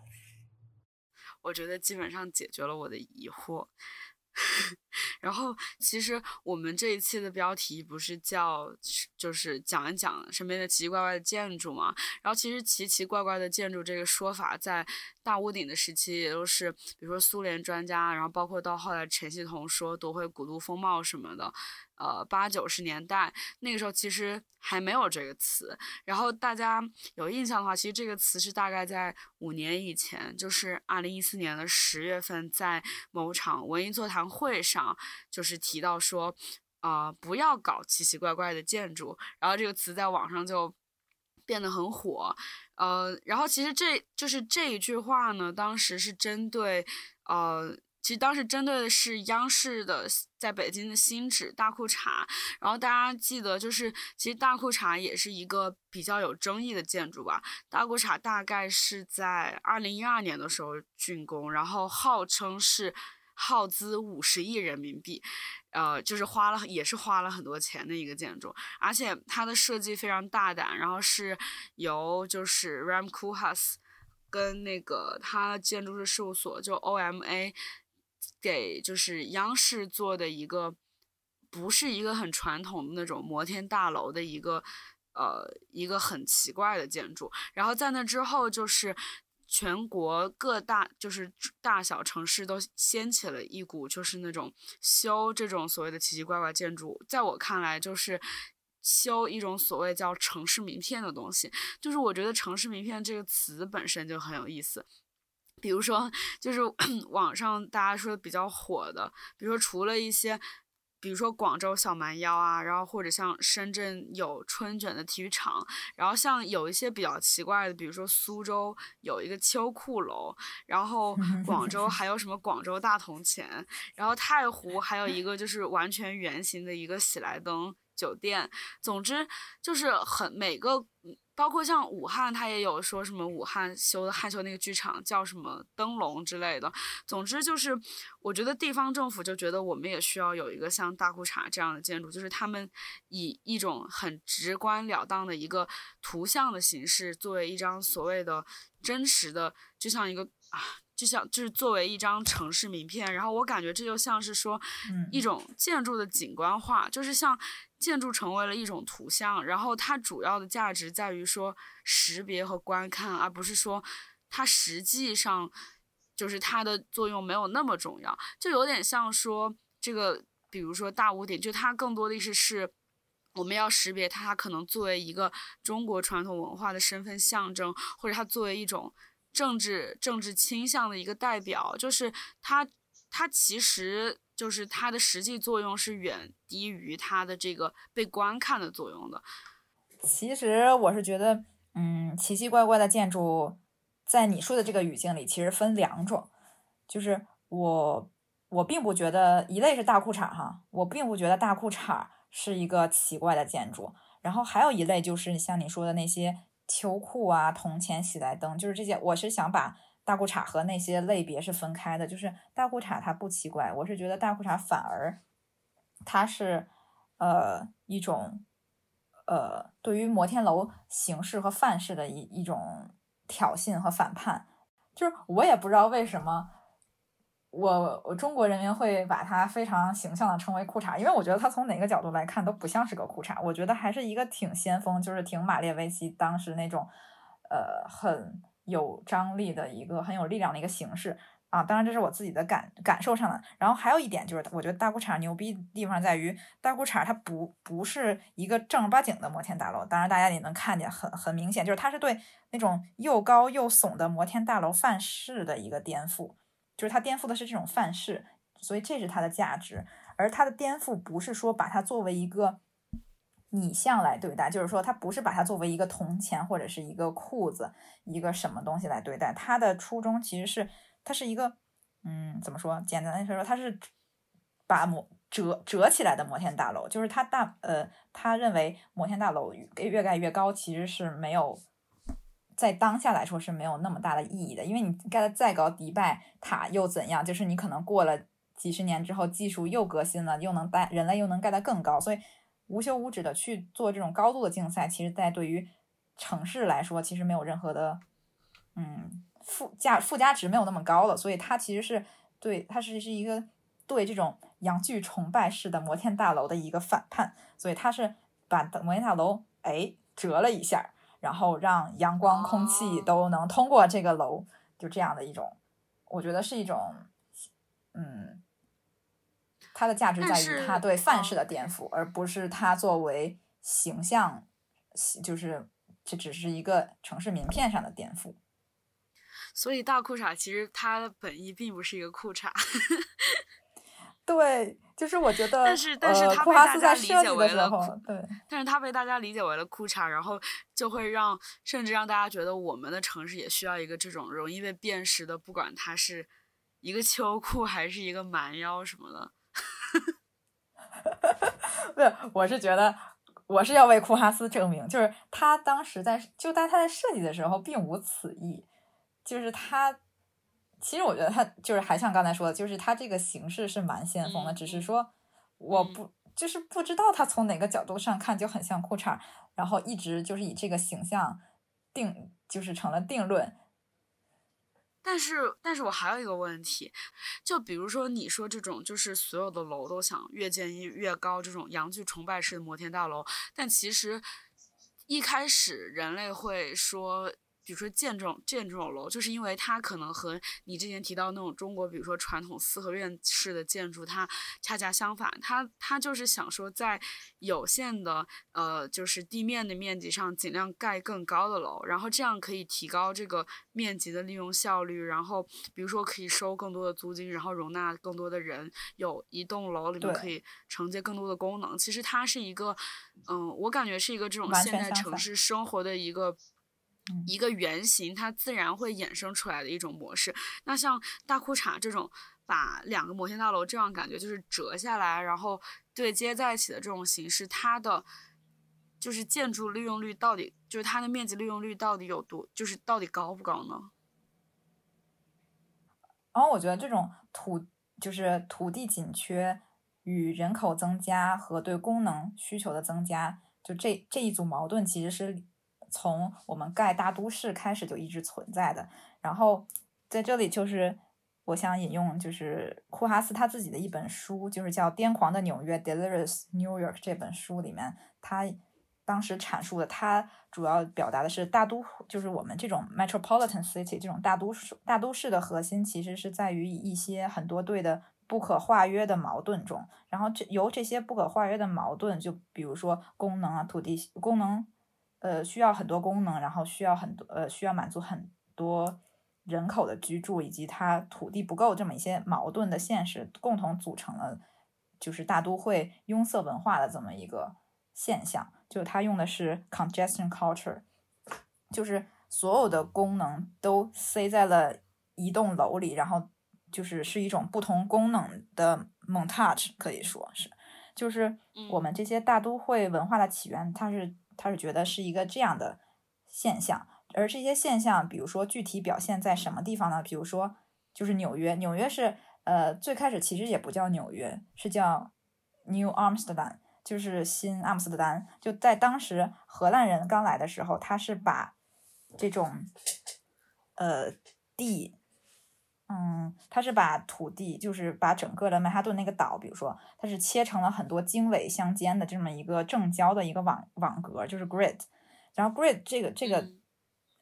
我觉得基本上解决了我的疑惑。然后，其实我们这一期的标题不是叫就是讲一讲身边的奇奇怪怪的建筑嘛？然后，其实奇奇怪怪的建筑这个说法，在大屋顶的时期，也都是比如说苏联专家，然后包括到后来陈希同说夺回古都风貌什么的。呃，八九十年代那个时候其实还没有这个词，然后大家有印象的话，其实这个词是大概在五年以前，就是二零一四年的十月份，在某场文艺座谈会上，啊就是提到说，啊，不要搞奇奇怪怪的建筑，然后这个词在网上就变得很火，呃，然后其实这就是这一句话呢，当时是针对，呃。其实当时针对的是央视的在北京的新址大裤衩，然后大家记得就是，其实大裤衩也是一个比较有争议的建筑吧。大裤衩大概是在二零一二年的时候竣工，然后号称是耗资五十亿人民币，呃，就是花了也是花了很多钱的一个建筑，而且它的设计非常大胆，然后是由就是 Ram Koolhaas 跟那个他建筑师事务所就 OMA。给就是央视做的一个，不是一个很传统的那种摩天大楼的一个，呃，一个很奇怪的建筑。然后在那之后，就是全国各大就是大小城市都掀起了一股就是那种修这种所谓的奇奇怪怪建筑。在我看来，就是修一种所谓叫城市名片的东西。就是我觉得城市名片这个词本身就很有意思。比如说，就是 网上大家说的比较火的，比如说除了一些，比如说广州小蛮腰啊，然后或者像深圳有春卷的体育场，然后像有一些比较奇怪的，比如说苏州有一个秋裤楼，然后 广州还有什么广州大铜钱，然后太湖还有一个就是完全圆形的一个喜来登酒店，总之就是很每个。包括像武汉，他也有说什么武汉修的汉修那个剧场叫什么灯笼之类的。总之就是，我觉得地方政府就觉得我们也需要有一个像大裤衩这样的建筑，就是他们以一种很直观了当的一个图像的形式，作为一张所谓的真实的，就像一个啊，就像就是作为一张城市名片。然后我感觉这就像是说一种建筑的景观化，就是像。建筑成为了一种图像，然后它主要的价值在于说识别和观看，而不是说它实际上就是它的作用没有那么重要。就有点像说这个，比如说大屋顶，就它更多的意思是我们要识别它，它可能作为一个中国传统文化的身份象征，或者它作为一种政治政治倾向的一个代表，就是它它其实。就是它的实际作用是远低于它的这个被观看的作用的。其实我是觉得，嗯，奇奇怪怪的建筑，在你说的这个语境里，其实分两种。就是我我并不觉得一类是大裤衩哈，我并不觉得大裤衩是一个奇怪的建筑。然后还有一类就是像你说的那些秋裤啊、铜钱喜来登，就是这些。我是想把大裤衩和那些类别是分开的，就是大裤衩它不奇怪，我是觉得大裤衩反而它是呃一种呃对于摩天楼形式和范式的一一种挑衅和反叛。就是我也不知道为什么。我我中国人民会把它非常形象的称为裤衩，因为我觉得它从哪个角度来看都不像是个裤衩，我觉得还是一个挺先锋，就是挺马列维奇当时那种，呃，很有张力的一个很有力量的一个形式啊。当然这是我自己的感感受上的。然后还有一点就是，我觉得大裤衩牛逼的地方在于，大裤衩它不不是一个正儿八经的摩天大楼，当然大家也能看见很很明显，就是它是对那种又高又耸的摩天大楼范式的一个颠覆。就是它颠覆的是这种范式，所以这是它的价值。而它的颠覆不是说把它作为一个拟像来对待，就是说它不是把它作为一个铜钱或者是一个裤子、一个什么东西来对待。它的初衷其实是它是一个，嗯，怎么说？简单来说，它是把摩折折起来的摩天大楼，就是它大呃，他认为摩天大楼越盖越高，其实是没有。在当下来说是没有那么大的意义的，因为你盖的再高迪拜塔又怎样？就是你可能过了几十年之后，技术又革新了，又能带人类又能盖得更高，所以无休无止的去做这种高度的竞赛，其实在对于城市来说，其实没有任何的嗯附加附加值没有那么高了，所以它其实是对它是是一个对这种洋具崇拜式的摩天大楼的一个反叛，所以它是把摩天大楼哎折了一下。然后让阳光、空气都能通过这个楼，就这样的一种，我觉得是一种，嗯，它的价值在于它对范式的颠覆，而不是它作为形象，就是这只是一个城市名片上的颠覆。所以大裤衩其实它的本意并不是一个裤衩。对。就是我觉得，但是但是他被大家理解为了对，但是他被大家理解为了裤衩，然后就会让甚至让大家觉得我们的城市也需要一个这种容易被辨识的，不管它是一个秋裤还是一个蛮腰什么的。不是，我是觉得我是要为库哈斯证明，就是他当时在就在他在设计的时候并无此意，就是他。其实我觉得他就是还像刚才说的，就是他这个形式是蛮先锋的，只是说我不就是不知道他从哪个角度上看就很像裤衩，然后一直就是以这个形象定就是成了定论。但是，但是我还有一个问题，就比如说你说这种就是所有的楼都想越建越高这种洋具崇拜式的摩天大楼，但其实一开始人类会说。比如说建这种建这种楼，就是因为它可能和你之前提到那种中国，比如说传统四合院式的建筑，它恰恰相反。它它就是想说，在有限的呃，就是地面的面积上，尽量盖更高的楼，然后这样可以提高这个面积的利用效率。然后比如说可以收更多的租金，然后容纳更多的人，有一栋楼里面可以承接更多的功能。其实它是一个，嗯，我感觉是一个这种现代城市生活的一个。一个原型，它自然会衍生出来的一种模式。那像大裤衩这种，把两个摩天大楼这样感觉就是折下来，然后对接在一起的这种形式，它的就是建筑利用率到底，就是它的面积利用率到底有多，就是到底高不高呢？然后我觉得这种土就是土地紧缺与人口增加和对功能需求的增加，就这这一组矛盾其实是。从我们盖大都市开始就一直存在的，然后在这里就是我想引用就是库哈斯他自己的一本书，就是叫《癫狂的纽约》（Delirious New York） 这本书里面，他当时阐述的，他主要表达的是大都就是我们这种 metropolitan city 这种大都市大都市的核心其实是在于一些很多对的不可化约的矛盾中，然后这由这些不可化约的矛盾，就比如说功能啊、土地功能。呃，需要很多功能，然后需要很多呃，需要满足很多人口的居住，以及它土地不够这么一些矛盾的现实，共同组成了就是大都会拥塞文化的这么一个现象。就它用的是 congestion culture，就是所有的功能都塞在了一栋楼里，然后就是是一种不同功能的 montage，可以说是，就是我们这些大都会文化的起源，它是他是觉得是一个这样的现象，而这些现象，比如说具体表现在什么地方呢？比如说就是纽约，纽约是呃最开始其实也不叫纽约，是叫 New Amsterdam，就是新阿姆斯特丹。就在当时荷兰人刚来的时候，他是把这种呃地。嗯，它是把土地，就是把整个的曼哈顿那个岛，比如说，它是切成了很多经纬相间的这么一个正交的一个网网格，就是 grid。然后 grid 这个这个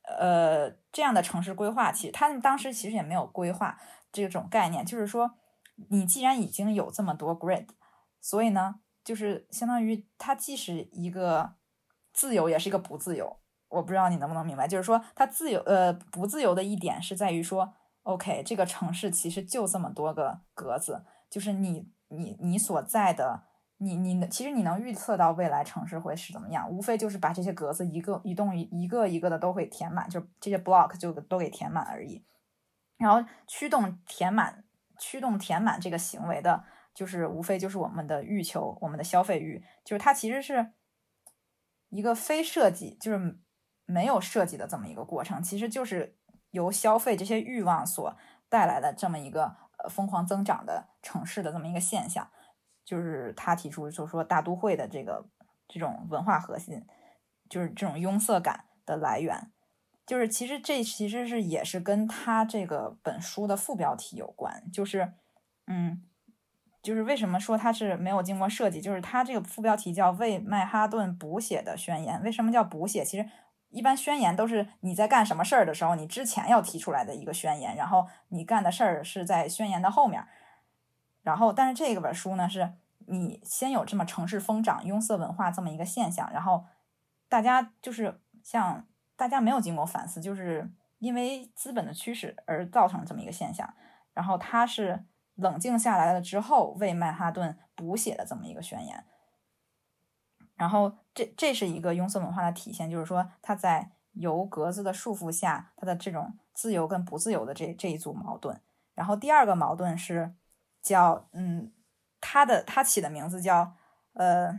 呃这样的城市规划，其实他们当时其实也没有规划这种概念，就是说，你既然已经有这么多 grid，所以呢，就是相当于它既是一个自由，也是一个不自由。我不知道你能不能明白，就是说它自由呃不自由的一点是在于说。OK，这个城市其实就这么多个格子，就是你你你所在的，你你其实你能预测到未来城市会是怎么样，无非就是把这些格子一个一栋一一个一个的都会填满，就这些 block 就都给填满而已。然后驱动填满驱动填满这个行为的，就是无非就是我们的欲求，我们的消费欲，就是它其实是一个非设计，就是没有设计的这么一个过程，其实就是。由消费这些欲望所带来的这么一个呃疯狂增长的城市的这么一个现象，就是他提出就是说大都会的这个这种文化核心，就是这种拥塞感的来源，就是其实这其实是也是跟他这个本书的副标题有关，就是嗯，就是为什么说它是没有经过设计，就是它这个副标题叫为曼哈顿补写的宣言，为什么叫补写？其实。一般宣言都是你在干什么事儿的时候，你之前要提出来的一个宣言，然后你干的事儿是在宣言的后面。然后，但是这个本书呢，是你先有这么城市疯长、拥塞文化这么一个现象，然后大家就是像大家没有经过反思，就是因为资本的驱使而造成这么一个现象。然后他是冷静下来了之后，为曼哈顿补写的这么一个宣言。然后，这这是一个庸俗文化的体现，就是说，它在由格子的束缚下，它的这种自由跟不自由的这这一组矛盾。然后第二个矛盾是叫，嗯，它的它起的名字叫，呃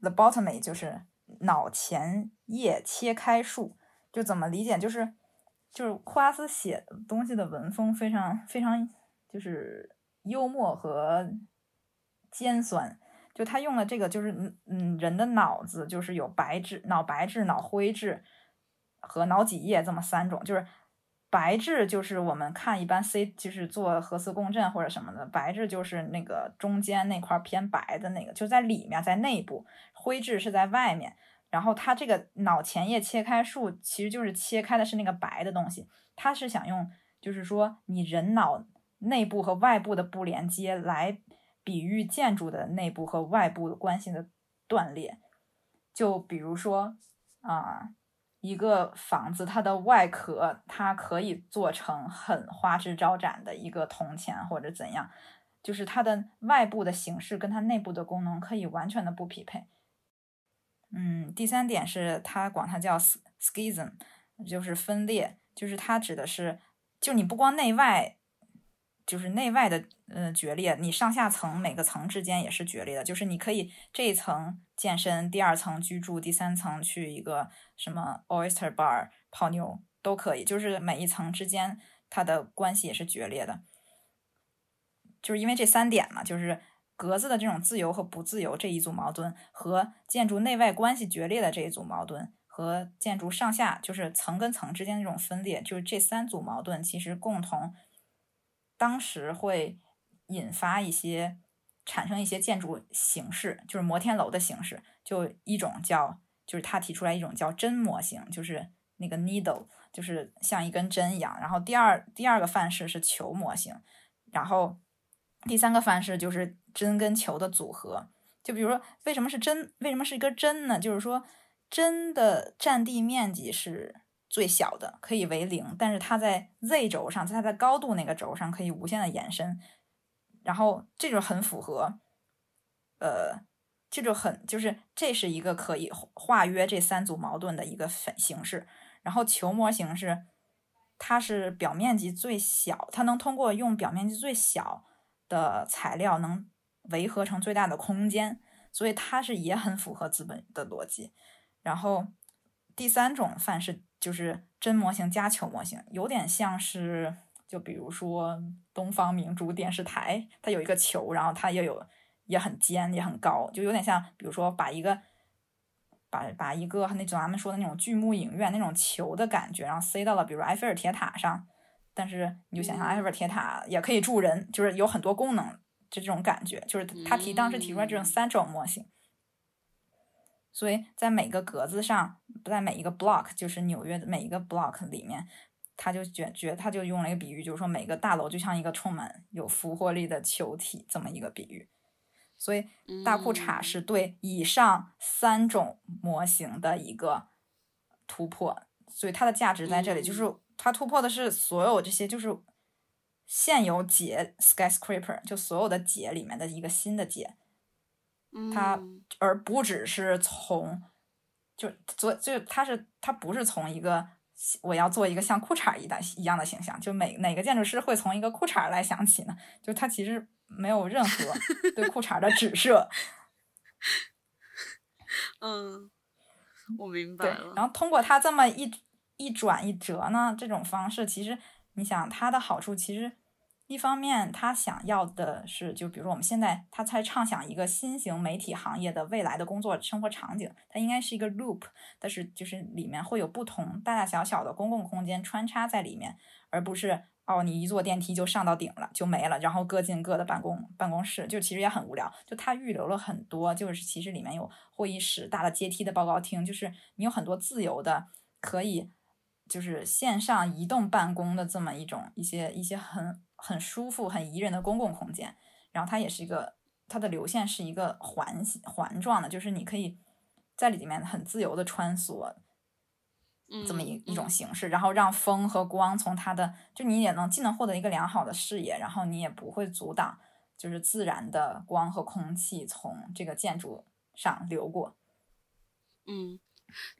，the bottomy，就是脑前叶切开术。就怎么理解？就是就是库拉斯写东西的文风非常非常就是幽默和尖酸。就他用了这个，就是嗯嗯，人的脑子就是有白质、脑白质、脑灰质和脑脊液这么三种。就是白质就是我们看一般 C 就是做核磁共振或者什么的，白质就是那个中间那块偏白的那个，就在里面，在内部；灰质是在外面。然后他这个脑前叶切开术其实就是切开的是那个白的东西，他是想用就是说你人脑内部和外部的不连接来。比喻建筑的内部和外部关系的断裂，就比如说啊，一个房子它的外壳它可以做成很花枝招展的一个铜钱或者怎样，就是它的外部的形式跟它内部的功能可以完全的不匹配。嗯，第三点是它管它叫 schism，就是分裂，就是它指的是，就你不光内外。就是内外的嗯决裂，你上下层每个层之间也是决裂的。就是你可以这一层健身，第二层居住，第三层去一个什么 oyster bar 泡妞都可以。就是每一层之间它的关系也是决裂的。就是因为这三点嘛，就是格子的这种自由和不自由这一组矛盾，和建筑内外关系决裂的这一组矛盾，和建筑上下就是层跟层之间这种分裂，就是这三组矛盾其实共同。当时会引发一些产生一些建筑形式，就是摩天楼的形式。就一种叫，就是他提出来一种叫针模型，就是那个 needle，就是像一根针一样。然后第二第二个范式是球模型，然后第三个范式就是针跟球的组合。就比如说，为什么是针？为什么是一根针呢？就是说，针的占地面积是。最小的可以为零，但是它在 z 轴上，在它的高度那个轴上可以无限的延伸，然后这就很符合，呃，这就很就是这是一个可以化约这三组矛盾的一个形式。然后球模型是它是表面积最小，它能通过用表面积最小的材料能围合成最大的空间，所以它是也很符合资本的逻辑。然后第三种范式就是真模型加球模型，有点像是就比如说东方明珠电视台，它有一个球，然后它也有也很尖也很高，就有点像比如说把一个。把把一个那种咱们说的那种巨幕影院那种球的感觉，然后塞到了比如埃菲尔铁塔上，但是你就想象埃菲尔铁塔也可以住人，就是有很多功能，就这种感觉，就是他提当时提出来这种三种模型，所以在每个格子上，在每一个 block，就是纽约的每一个 block 里面，他就觉觉他就用了一个比喻，就是说每个大楼就像一个充满有俘获力的球体这么一个比喻。所以大裤衩是对以上三种模型的一个突破，所以它的价值在这里，就是它突破的是所有这些就是现有解 skyscraper 就所有的解里面的一个新的解，它而不只是从就做就它是它不是从一个我要做一个像裤衩一的一样的形象，就每哪个建筑师会从一个裤衩来想起呢？就它其实。没有任何 对裤衩的指涉。嗯，我明白了。然后通过它这么一一转一折呢，这种方式其实你想它的好处，其实一方面他想要的是，就比如说我们现在他在畅想一个新型媒体行业的未来的工作生活场景，它应该是一个 loop，但是就是里面会有不同大大小小的公共空间穿插在里面，而不是。哦，你一坐电梯就上到顶了，就没了，然后各进各的办公办公室，就其实也很无聊。就他预留了很多，就是其实里面有会议室、大的阶梯的报告厅，就是你有很多自由的可以，就是线上移动办公的这么一种一些一些很很舒服、很宜人的公共空间。然后它也是一个，它的流线是一个环环状的，就是你可以在里面很自由的穿梭。这么一一种形式，然后让风和光从它的，就你也能既能获得一个良好的视野，然后你也不会阻挡，就是自然的光和空气从这个建筑上流过。嗯，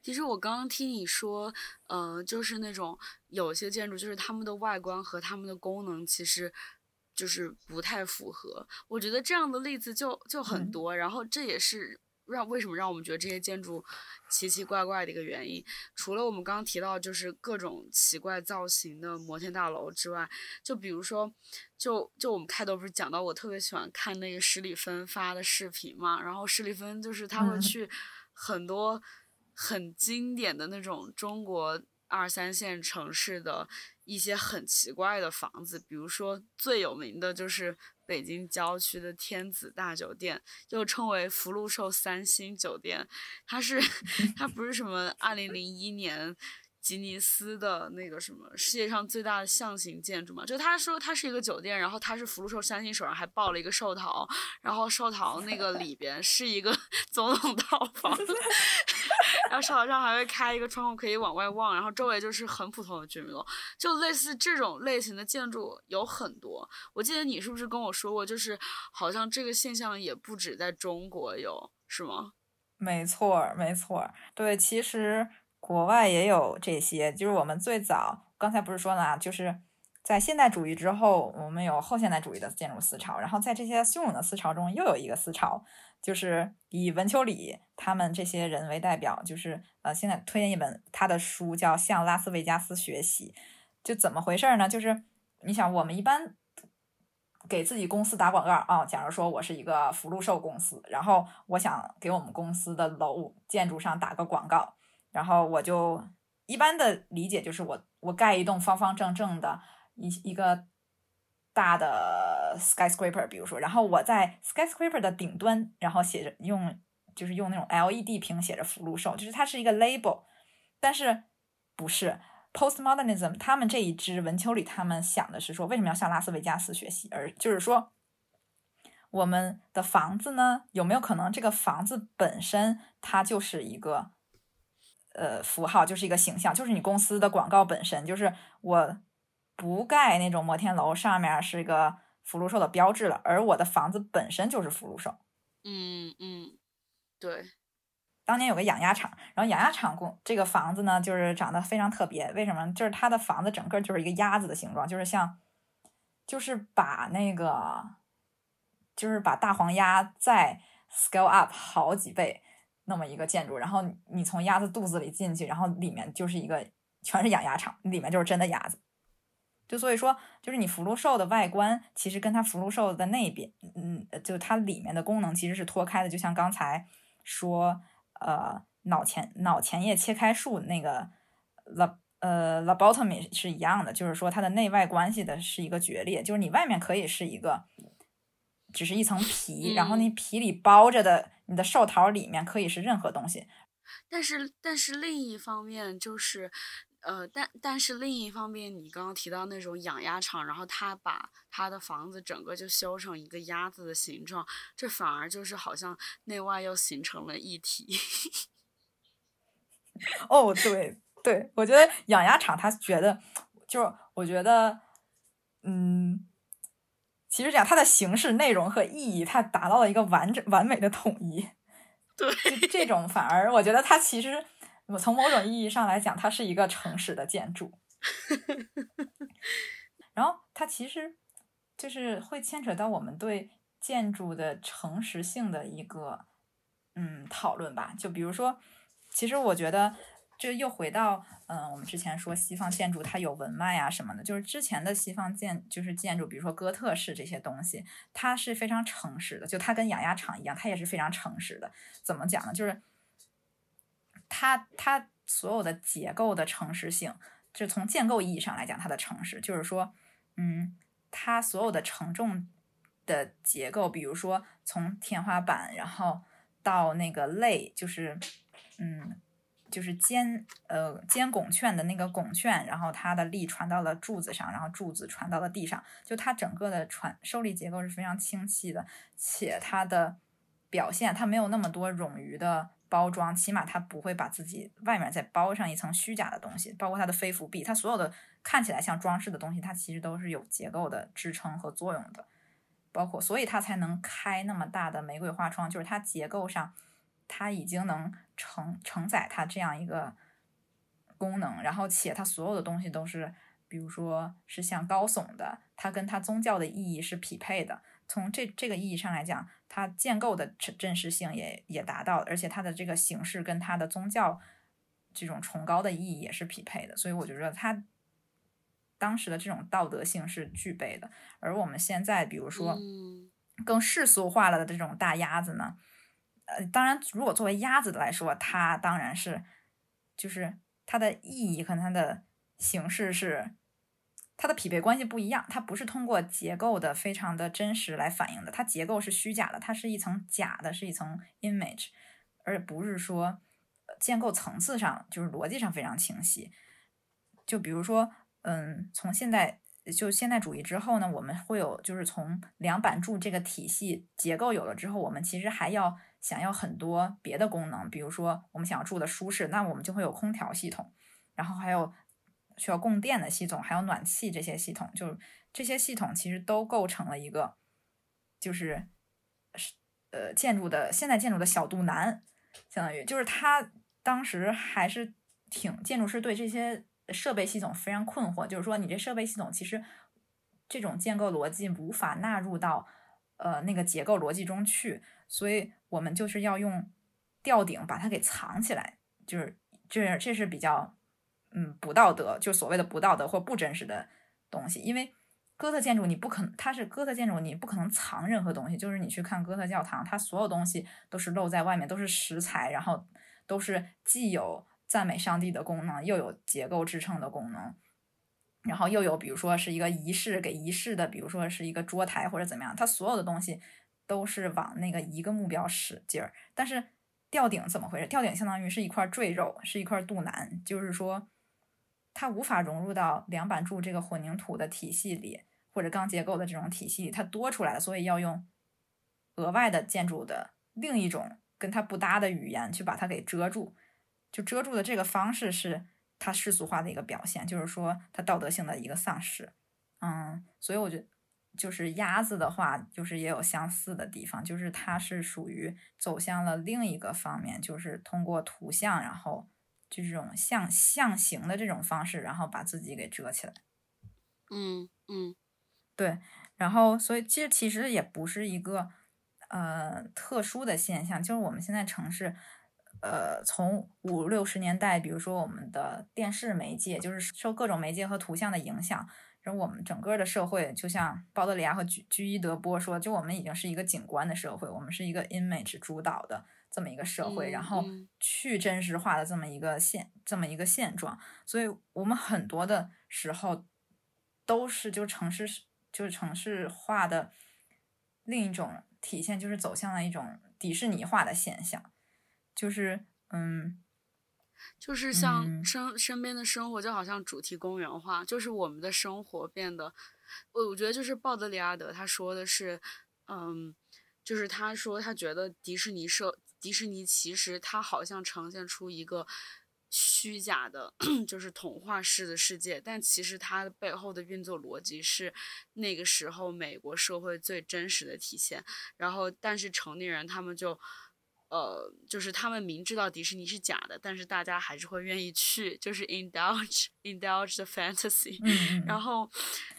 其实我刚刚听你说，呃，就是那种有些建筑，就是它们的外观和它们的功能其实就是不太符合。我觉得这样的例子就就很多，然后这也是。让为什么让我们觉得这些建筑奇奇怪怪的一个原因，除了我们刚刚提到就是各种奇怪造型的摩天大楼之外，就比如说，就就我们开头不是讲到我特别喜欢看那个史里芬发的视频嘛，然后史里芬就是他会去很多很经典的那种中国二三线城市的一些很奇怪的房子，比如说最有名的就是。北京郊区的天子大酒店，又称为福禄寿三星酒店，它是它不是什么二零零一年。吉尼斯的那个什么世界上最大的象形建筑嘛，就他说它是一个酒店，然后它是福禄寿三星手上还抱了一个寿桃，然后寿桃那个里边是一个 总统套，后寿桃上还会开一个窗户可以往外望，然后周围就是很普通的居民楼，就类似这种类型的建筑有很多。我记得你是不是跟我说过，就是好像这个现象也不止在中国有，是吗？没错，没错，对，其实。国外也有这些，就是我们最早刚才不是说了，就是在现代主义之后，我们有后现代主义的建筑思潮，然后在这些汹涌的思潮中，又有一个思潮，就是以文丘里他们这些人为代表，就是呃，现在推荐一本他的书，叫《向拉斯维加斯学习》，就怎么回事呢？就是你想，我们一般给自己公司打广告啊，假如说我是一个福禄寿公司，然后我想给我们公司的楼建筑上打个广告。然后我就一般的理解就是我我盖一栋方方正正的一一个大的 skyscraper，比如说，然后我在 skyscraper 的顶端，然后写着用就是用那种 LED 屏写着福禄寿，就是它是一个 label，但是不是 postmodernism 他们这一支文丘里他们想的是说为什么要向拉斯维加斯学习，而就是说我们的房子呢有没有可能这个房子本身它就是一个。呃，符号就是一个形象，就是你公司的广告本身就是我不盖那种摩天楼，上面是一个福禄寿的标志了，而我的房子本身就是福禄寿。嗯嗯，对，当年有个养鸭场，然后养鸭场公这个房子呢，就是长得非常特别。为什么？就是它的房子整个就是一个鸭子的形状，就是像，就是把那个，就是把大黄鸭再 scale up 好几倍那么一个建筑。然后你从鸭子肚子里进去，然后里面就是一个全是养鸭场，里面就是真的鸭子。就所以说，就是你福禄寿的外观其实跟它福禄寿的那边，嗯，就它里面的功能其实是脱开的。就像刚才说，呃，脑前脑前叶切开术那个 l 呃 lobotomy 是一样的，就是说它的内外关系的是一个决裂。就是你外面可以是一个，只是一层皮，然后那皮里包着的你的寿桃里面可以是任何东西。但是，但是另一方面就是。呃，但但是另一方面，你刚刚提到那种养鸭场，然后他把他的房子整个就修成一个鸭子的形状，这反而就是好像内外又形成了一体。哦，对对，我觉得养鸭场他觉得，就是我觉得，嗯，其实这样，它的形式、内容和意义，它达到了一个完整完美的统一。对，这种反而我觉得它其实。我从某种意义上来讲，它是一个诚实的建筑。然后它其实就是会牵扯到我们对建筑的诚实性的一个嗯讨论吧。就比如说，其实我觉得这又回到嗯，我们之前说西方建筑它有文脉啊什么的，就是之前的西方建就是建筑，比如说哥特式这些东西，它是非常诚实的。就它跟养鸭场一样，它也是非常诚实的。怎么讲呢？就是。它它所有的结构的诚实性，就从建构意义上来讲，它的诚实就是说，嗯，它所有的承重的结构，比如说从天花板，然后到那个肋，就是嗯，就是肩呃肩拱券的那个拱券，然后它的力传到了柱子上，然后柱子传到了地上，就它整个的传受力结构是非常清晰的，且它的表现，它没有那么多冗余的。包装起码它不会把自己外面再包上一层虚假的东西，包括它的飞浮壁，它所有的看起来像装饰的东西，它其实都是有结构的支撑和作用的。包括所以它才能开那么大的玫瑰花窗，就是它结构上它已经能承承载它这样一个功能，然后且它所有的东西都是，比如说是像高耸的，它跟它宗教的意义是匹配的。从这这个意义上来讲。它建构的真真实性也也达到，而且它的这个形式跟它的宗教这种崇高的意义也是匹配的，所以我觉得它当时的这种道德性是具备的。而我们现在，比如说更世俗化了的这种大鸭子呢，呃，当然，如果作为鸭子的来说，它当然是就是它的意义和它的形式是。它的匹配关系不一样，它不是通过结构的非常的真实来反映的，它结构是虚假的，它是一层假的，是一层 image，而不是说建构层次上就是逻辑上非常清晰。就比如说，嗯，从现代就现代主义之后呢，我们会有就是从梁板柱这个体系结构有了之后，我们其实还要想要很多别的功能，比如说我们想要住的舒适，那我们就会有空调系统，然后还有。需要供电的系统，还有暖气这些系统，就这些系统其实都构成了一个，就是是呃建筑的现代建筑的小肚腩，相当于就是他当时还是挺建筑师对这些设备系统非常困惑，就是说你这设备系统其实这种建构逻辑无法纳入到呃那个结构逻辑中去，所以我们就是要用吊顶把它给藏起来，就是这这是比较。嗯，不道德，就所谓的不道德或不真实的东西，因为哥特建筑你不可能，它是哥特建筑，你不可能藏任何东西。就是你去看哥特教堂，它所有东西都是露在外面，都是石材，然后都是既有赞美上帝的功能，又有结构支撑的功能，然后又有比如说是一个仪式给仪式的，比如说是一个桌台或者怎么样，它所有的东西都是往那个一个目标使劲儿。但是吊顶怎么回事？吊顶相当于是一块赘肉，是一块肚腩，就是说。它无法融入到梁板柱这个混凝土的体系里，或者钢结构的这种体系里，它多出来了，所以要用额外的建筑的另一种跟它不搭的语言去把它给遮住。就遮住的这个方式是它世俗化的一个表现，就是说它道德性的一个丧失。嗯，所以我觉得就是鸭子的话，就是也有相似的地方，就是它是属于走向了另一个方面，就是通过图像，然后就这种象象形的这种方式，然后把自己给遮起来。嗯嗯，对，然后所以其实其实也不是一个呃特殊的现象，就是我们现在城市，呃，从五六十年代，比如说我们的电视媒介，就是受各种媒介和图像的影响，然后我们整个的社会，就像鲍德里亚和居居伊德波说，就我们已经是一个景观的社会，我们是一个 image 主导的这么一个社会，然后嗯。去真实化的这么一个现这么一个现状，所以我们很多的时候都是就城市就是城市化的另一种体现，就是走向了一种迪士尼化的现象，就是嗯就是像嗯。身身边的生活就好像主题公园化，就是我们的生活变得，我我觉得就是鲍德里亚德他说的是，嗯，就是他说他觉得迪士尼社迪士尼其实它好像呈现出一个虚假的，就是童话式的世界，但其实它背后的运作逻辑是那个时候美国社会最真实的体现。然后，但是成年人他们就，呃，就是他们明知道迪士尼是假的，但是大家还是会愿意去，就是 indulge indulge the fantasy。然后，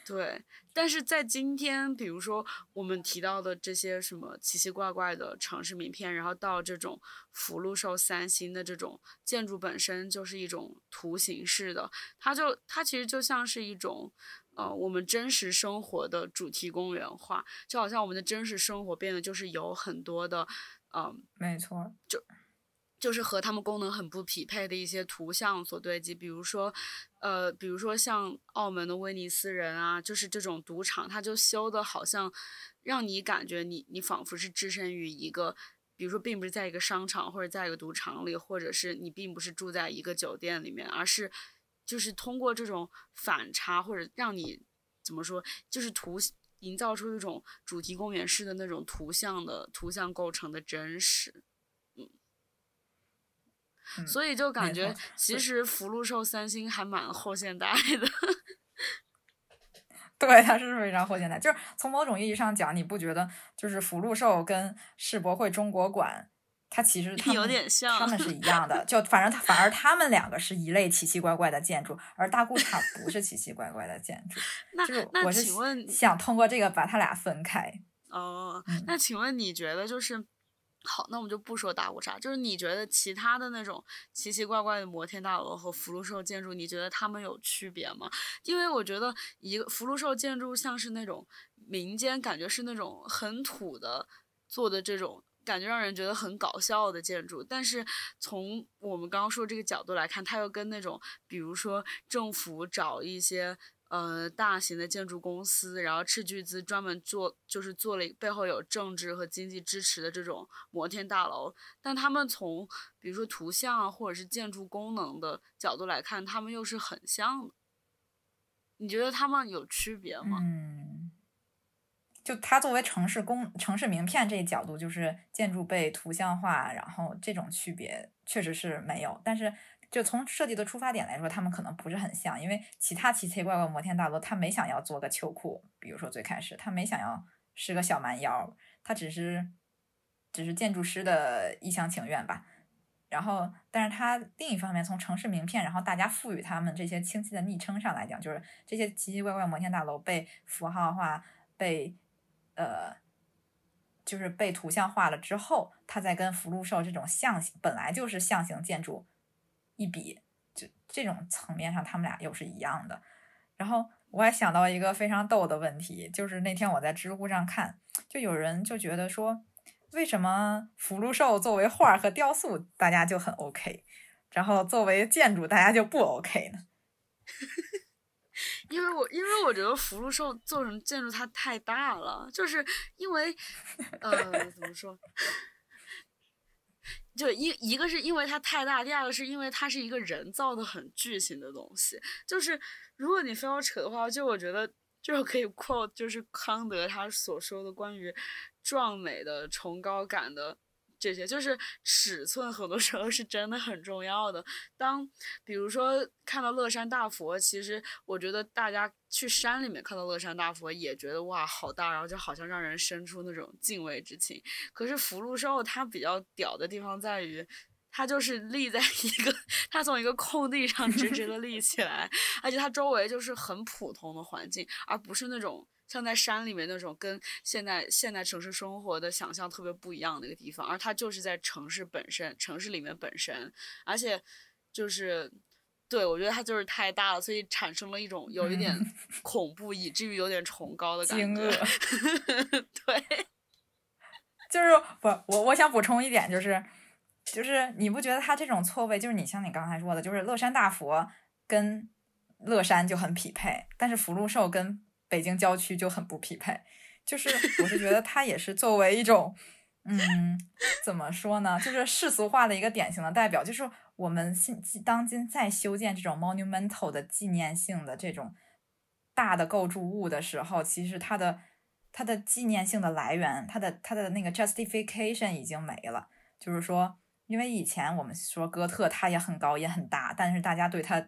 对，但是在今天，比如说我们提到的这些什么奇奇怪怪的城市名片，然后到这种福禄寿三星的这种建筑本身就是一种图形式的，它就它其实就像是一种。呃，我们真实生活的主题公园化，就好像我们的真实生活变得就是有很多的，嗯、没错，就就是和他们功能很不匹配的一些图像所堆积，比如说，呃，比如说像澳门的威尼斯人啊，就是这种赌场，它就修的好像让你感觉你你仿佛是置身于一个，比如说并不是在一个商场或者在一个赌场里，或者是你并不是住在一个酒店里面，而是就是通过这种反差或者让你怎么说，就是图营造出一种主题公园式的那种图像的图像构成的真实。嗯所以就感觉其实福禄寿三星还蛮后现代的。对，它是非常后现代。就是从某种意义上讲，你不觉得就是福禄寿跟世博会中国馆，它其实它 有点像它们是一样的。就反正它反而他们两个是一类奇奇怪怪的建筑，而大裤衩不是奇奇怪怪的建筑。那就是那我是请问想通过这个把它俩分开。哦，嗯那请问你觉得就是好？那我们就不说大裤衩，就是你觉得其他的那种奇奇怪怪的摩天大楼和福禄寿建筑，你觉得它们有区别吗？因为我觉得一个福禄寿建筑像是那种民间感觉是那种很土的做的这种。感觉让人觉得很搞笑的建筑，但是从我们刚刚说这个角度来看，它又跟那种，比如说政府找一些呃大型的建筑公司，然后斥巨资专门做，就是做了背后有政治和经济支持的这种摩天大楼，但他们从比如说图像，或者是建筑功能的角度来看，他们又是很像的。你觉得他们有区别吗？嗯，就它作为城市公城市名片这一角度，就是建筑被图像化，然后这种区别确实是没有。但是就从设计的出发点来说，他们可能不是很像，因为其他奇奇怪怪摩天大楼，他没想要做个秋裤，比如说最开始他没想要是个小蛮腰，他只是只是建筑师的一厢情愿吧。然后，但是它另一方面，从城市名片，然后大家赋予他们这些清晰的昵称上来讲，就是这些奇奇怪怪摩天大楼被符号化、被呃，就是被图像化了之后，它再跟福禄寿这种象形本来就是象形建筑一比，就这种层面上，他们俩又是一样的。然后我还想到一个非常逗的问题，就是那天我在知乎上看，就有人就觉得说。为什么福禄寿作为画和雕塑，大家就很 OK，然后作为建筑，大家就不 OK 呢？因为我因为我觉得福禄寿做成建筑它太大了，就是因为呃怎么说？就一一个是因为它太大，第二个是因为它是一个人造的很巨型的东西。就是如果你非要扯的话，就我觉得就可以 quote 就是康德他所说的关于壮美的崇高感的这些，就是尺寸很多时候是真的很重要的。当比如说看到乐山大佛，其实我觉得大家去山里面看到乐山大佛也觉得哇好大，然后就好像让人生出那种敬畏之情。可是福禄寿它比较屌的地方在于。它就是立在一个，它从一个空地上直直的立起来，而且它周围就是很普通的环境，而不是那种像在山里面那种跟现代现代城市生活的想象特别不一样的一个地方，而它就是在城市本身，城市里面本身，而且就是对我觉得它就是太大了，所以产生了一种有一点 恐怖，以至于有点崇高的感觉。对，就是我我我想补充一点就是。就是你不觉得他这种错位，就是你像你刚才说的，就是乐山大佛跟乐山就很匹配，但是福禄寿跟北京郊区就很不匹配。就是我是觉得它也是作为一种，嗯，怎么说呢？就是世俗化的一个典型的代表。就是我们现当今在修建这种 monumental 的纪念性的这种大的构筑物的时候，其实它的它的纪念性的来源，它的它的那个 justification 已经没了。就是说。因为以前我们说哥特，它也很高也很大，但是大家对它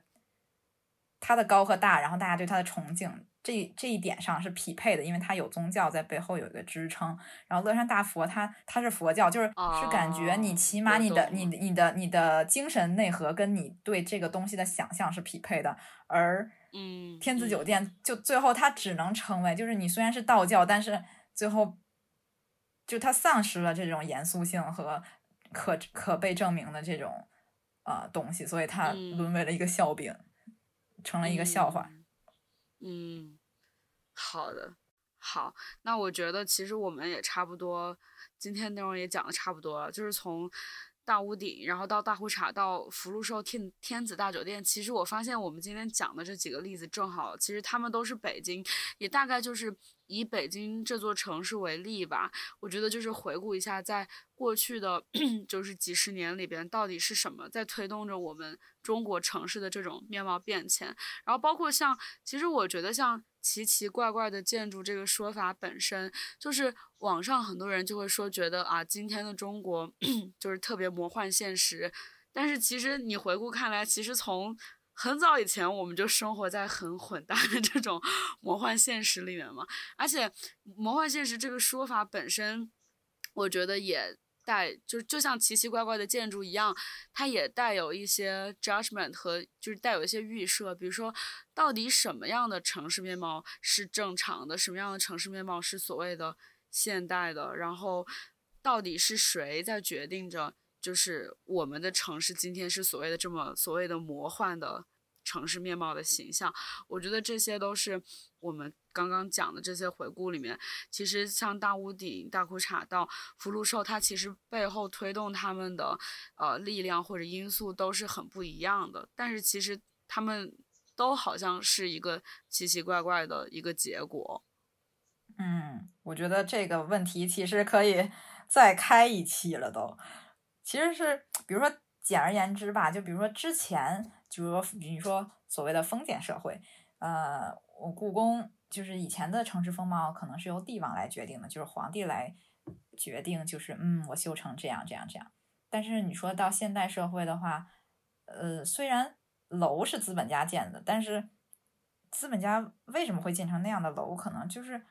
它的高和大，然后大家对它的崇敬，这这一点上是匹配的，因为它有宗教在背后有一个支撑。然后乐山大佛，它它是佛教，就是是感觉你起码你的你你的你的精神内核跟你对这个东西的想象是匹配的。而嗯，天子酒店就最后它只能成为，就是你虽然是道教，但是最后就它丧失了这种严肃性和。可可被证明的这种呃东西，所以它沦为了一个笑柄，成了一个笑话。嗯，嗯好的，好，那我觉得其实我们也差不多，今天内容也讲的差不多了，就是从大屋顶，然后到大裤衩，到福禄寿天天子大酒店。其实我发现我们今天讲的这几个例子，正好其实他们都是北京，也大概就是。以北京这座城市为例吧，我觉得就是回顾一下，在过去的就是几十年里边，到底是什么在推动着我们中国城市的这种面貌变迁。然后包括像，其实我觉得像奇奇怪怪的建筑这个说法本身，就是网上很多人就会说，觉得啊，今天的中国 就是特别魔幻现实。但是其实你回顾看来，其实从很早以前，我们就生活在很混蛋的这种 魔幻现实里面嘛。而且，魔幻现实这个说法本身，我觉得也带，就就像奇奇怪怪的建筑一样，它也带有一些 judgment 和就是带有一些预设。比如说，到底什么样的城市面貌是正常的？什么样的城市面貌是所谓的现代的？然后，到底是谁在决定着？就是我们的城市今天是所谓的这么所谓的魔幻的城市面貌的形象，我觉得这些都是我们刚刚讲的这些回顾里面，其实像大屋顶、大裤衩到福禄寿，它其实背后推动他们的呃力量或者因素都是很不一样的，但是其实他们都好像是一个奇奇怪怪的一个结果。嗯，我觉得这个问题其实可以再开一期了都。其实是，比如说，简而言之吧，就比如说之前，就说，比如说所谓的封建社会，呃，我故宫就是以前的城市风貌可能是由帝王来决定的，就是皇帝来决定，就是嗯，我修成这样这样这样。但是你说到现代社会的话，呃，虽然楼是资本家建的，但是资本家为什么会建成那样的楼？可能就是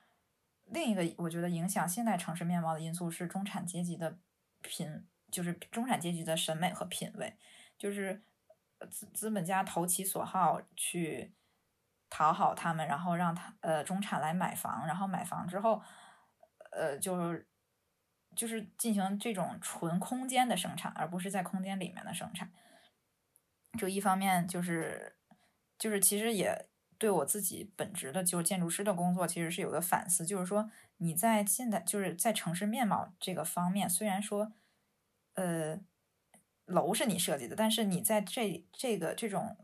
另一个我觉得影响现代城市面貌的因素是中产阶级的贫。就是中产阶级的审美和品味，就是资资本家投其所好去讨好他们，然后让他呃中产来买房，然后买房之后，呃就是就是进行这种纯空间的生产，而不是在空间里面的生产。就一方面就是就是其实也对我自己本职的就是建筑师的工作其实是有个反思，就是说你在现在就是在城市面貌这个方面，虽然说。呃，楼是你设计的，但是你在这这个这种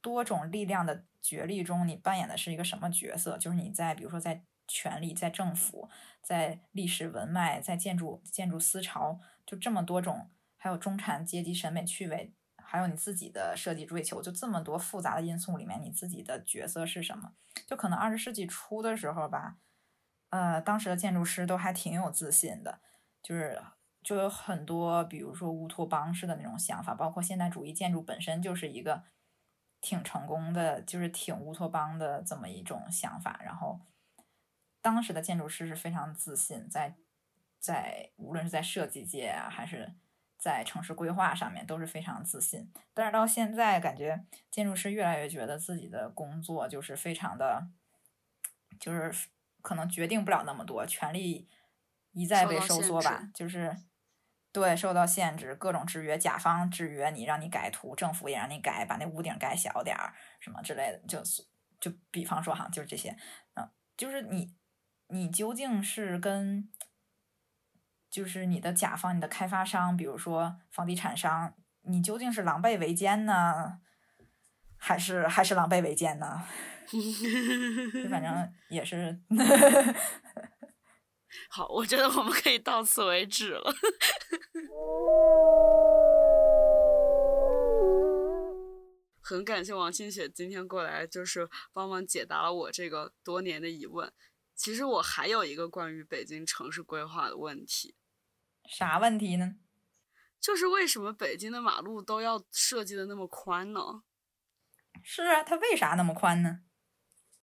多种力量的角力中，你扮演的是一个什么角色？就是你在比如说在权力、在政府、在历史文脉、在建筑建筑思潮，就这么多种，还有中产阶级审美趣味，还有你自己的设计追求，就这么多复杂的因素里面，你自己的角色是什么？就可能二十世纪初的时候吧，呃，当时的建筑师都还挺有自信的，就是。就有很多，比如说乌托邦式的那种想法，包括现代主义建筑本身就是一个挺成功的，就是挺乌托邦的这么一种想法。然后当时的建筑师是非常自信，在在无论是在设计界啊，还是在城市规划上面都是非常自信。但是到现在，感觉建筑师越来越觉得自己的工作就是非常的，就是可能决定不了那么多，权力一再被收缩吧，就是对受到限制，各种制约，甲方制约你，让你改图，政府也让你改，把那屋顶改小点儿，什么之类的，就是就比方说哈，就是这些，嗯，就是你你究竟是跟。就是你的甲方、你的开发商，比如说房地产商，你究竟是狼狈为奸呢，还是还是狼狈为奸呢？反正也是。好，我觉得我们可以到此为止了。很感谢王清雪今天过来，就是帮忙解答了我这个多年的疑问。其实我还有一个关于北京城市规划的问题。啥问题呢？就是为什么北京的马路都要设计的那么宽呢？是啊，它为啥那么宽呢？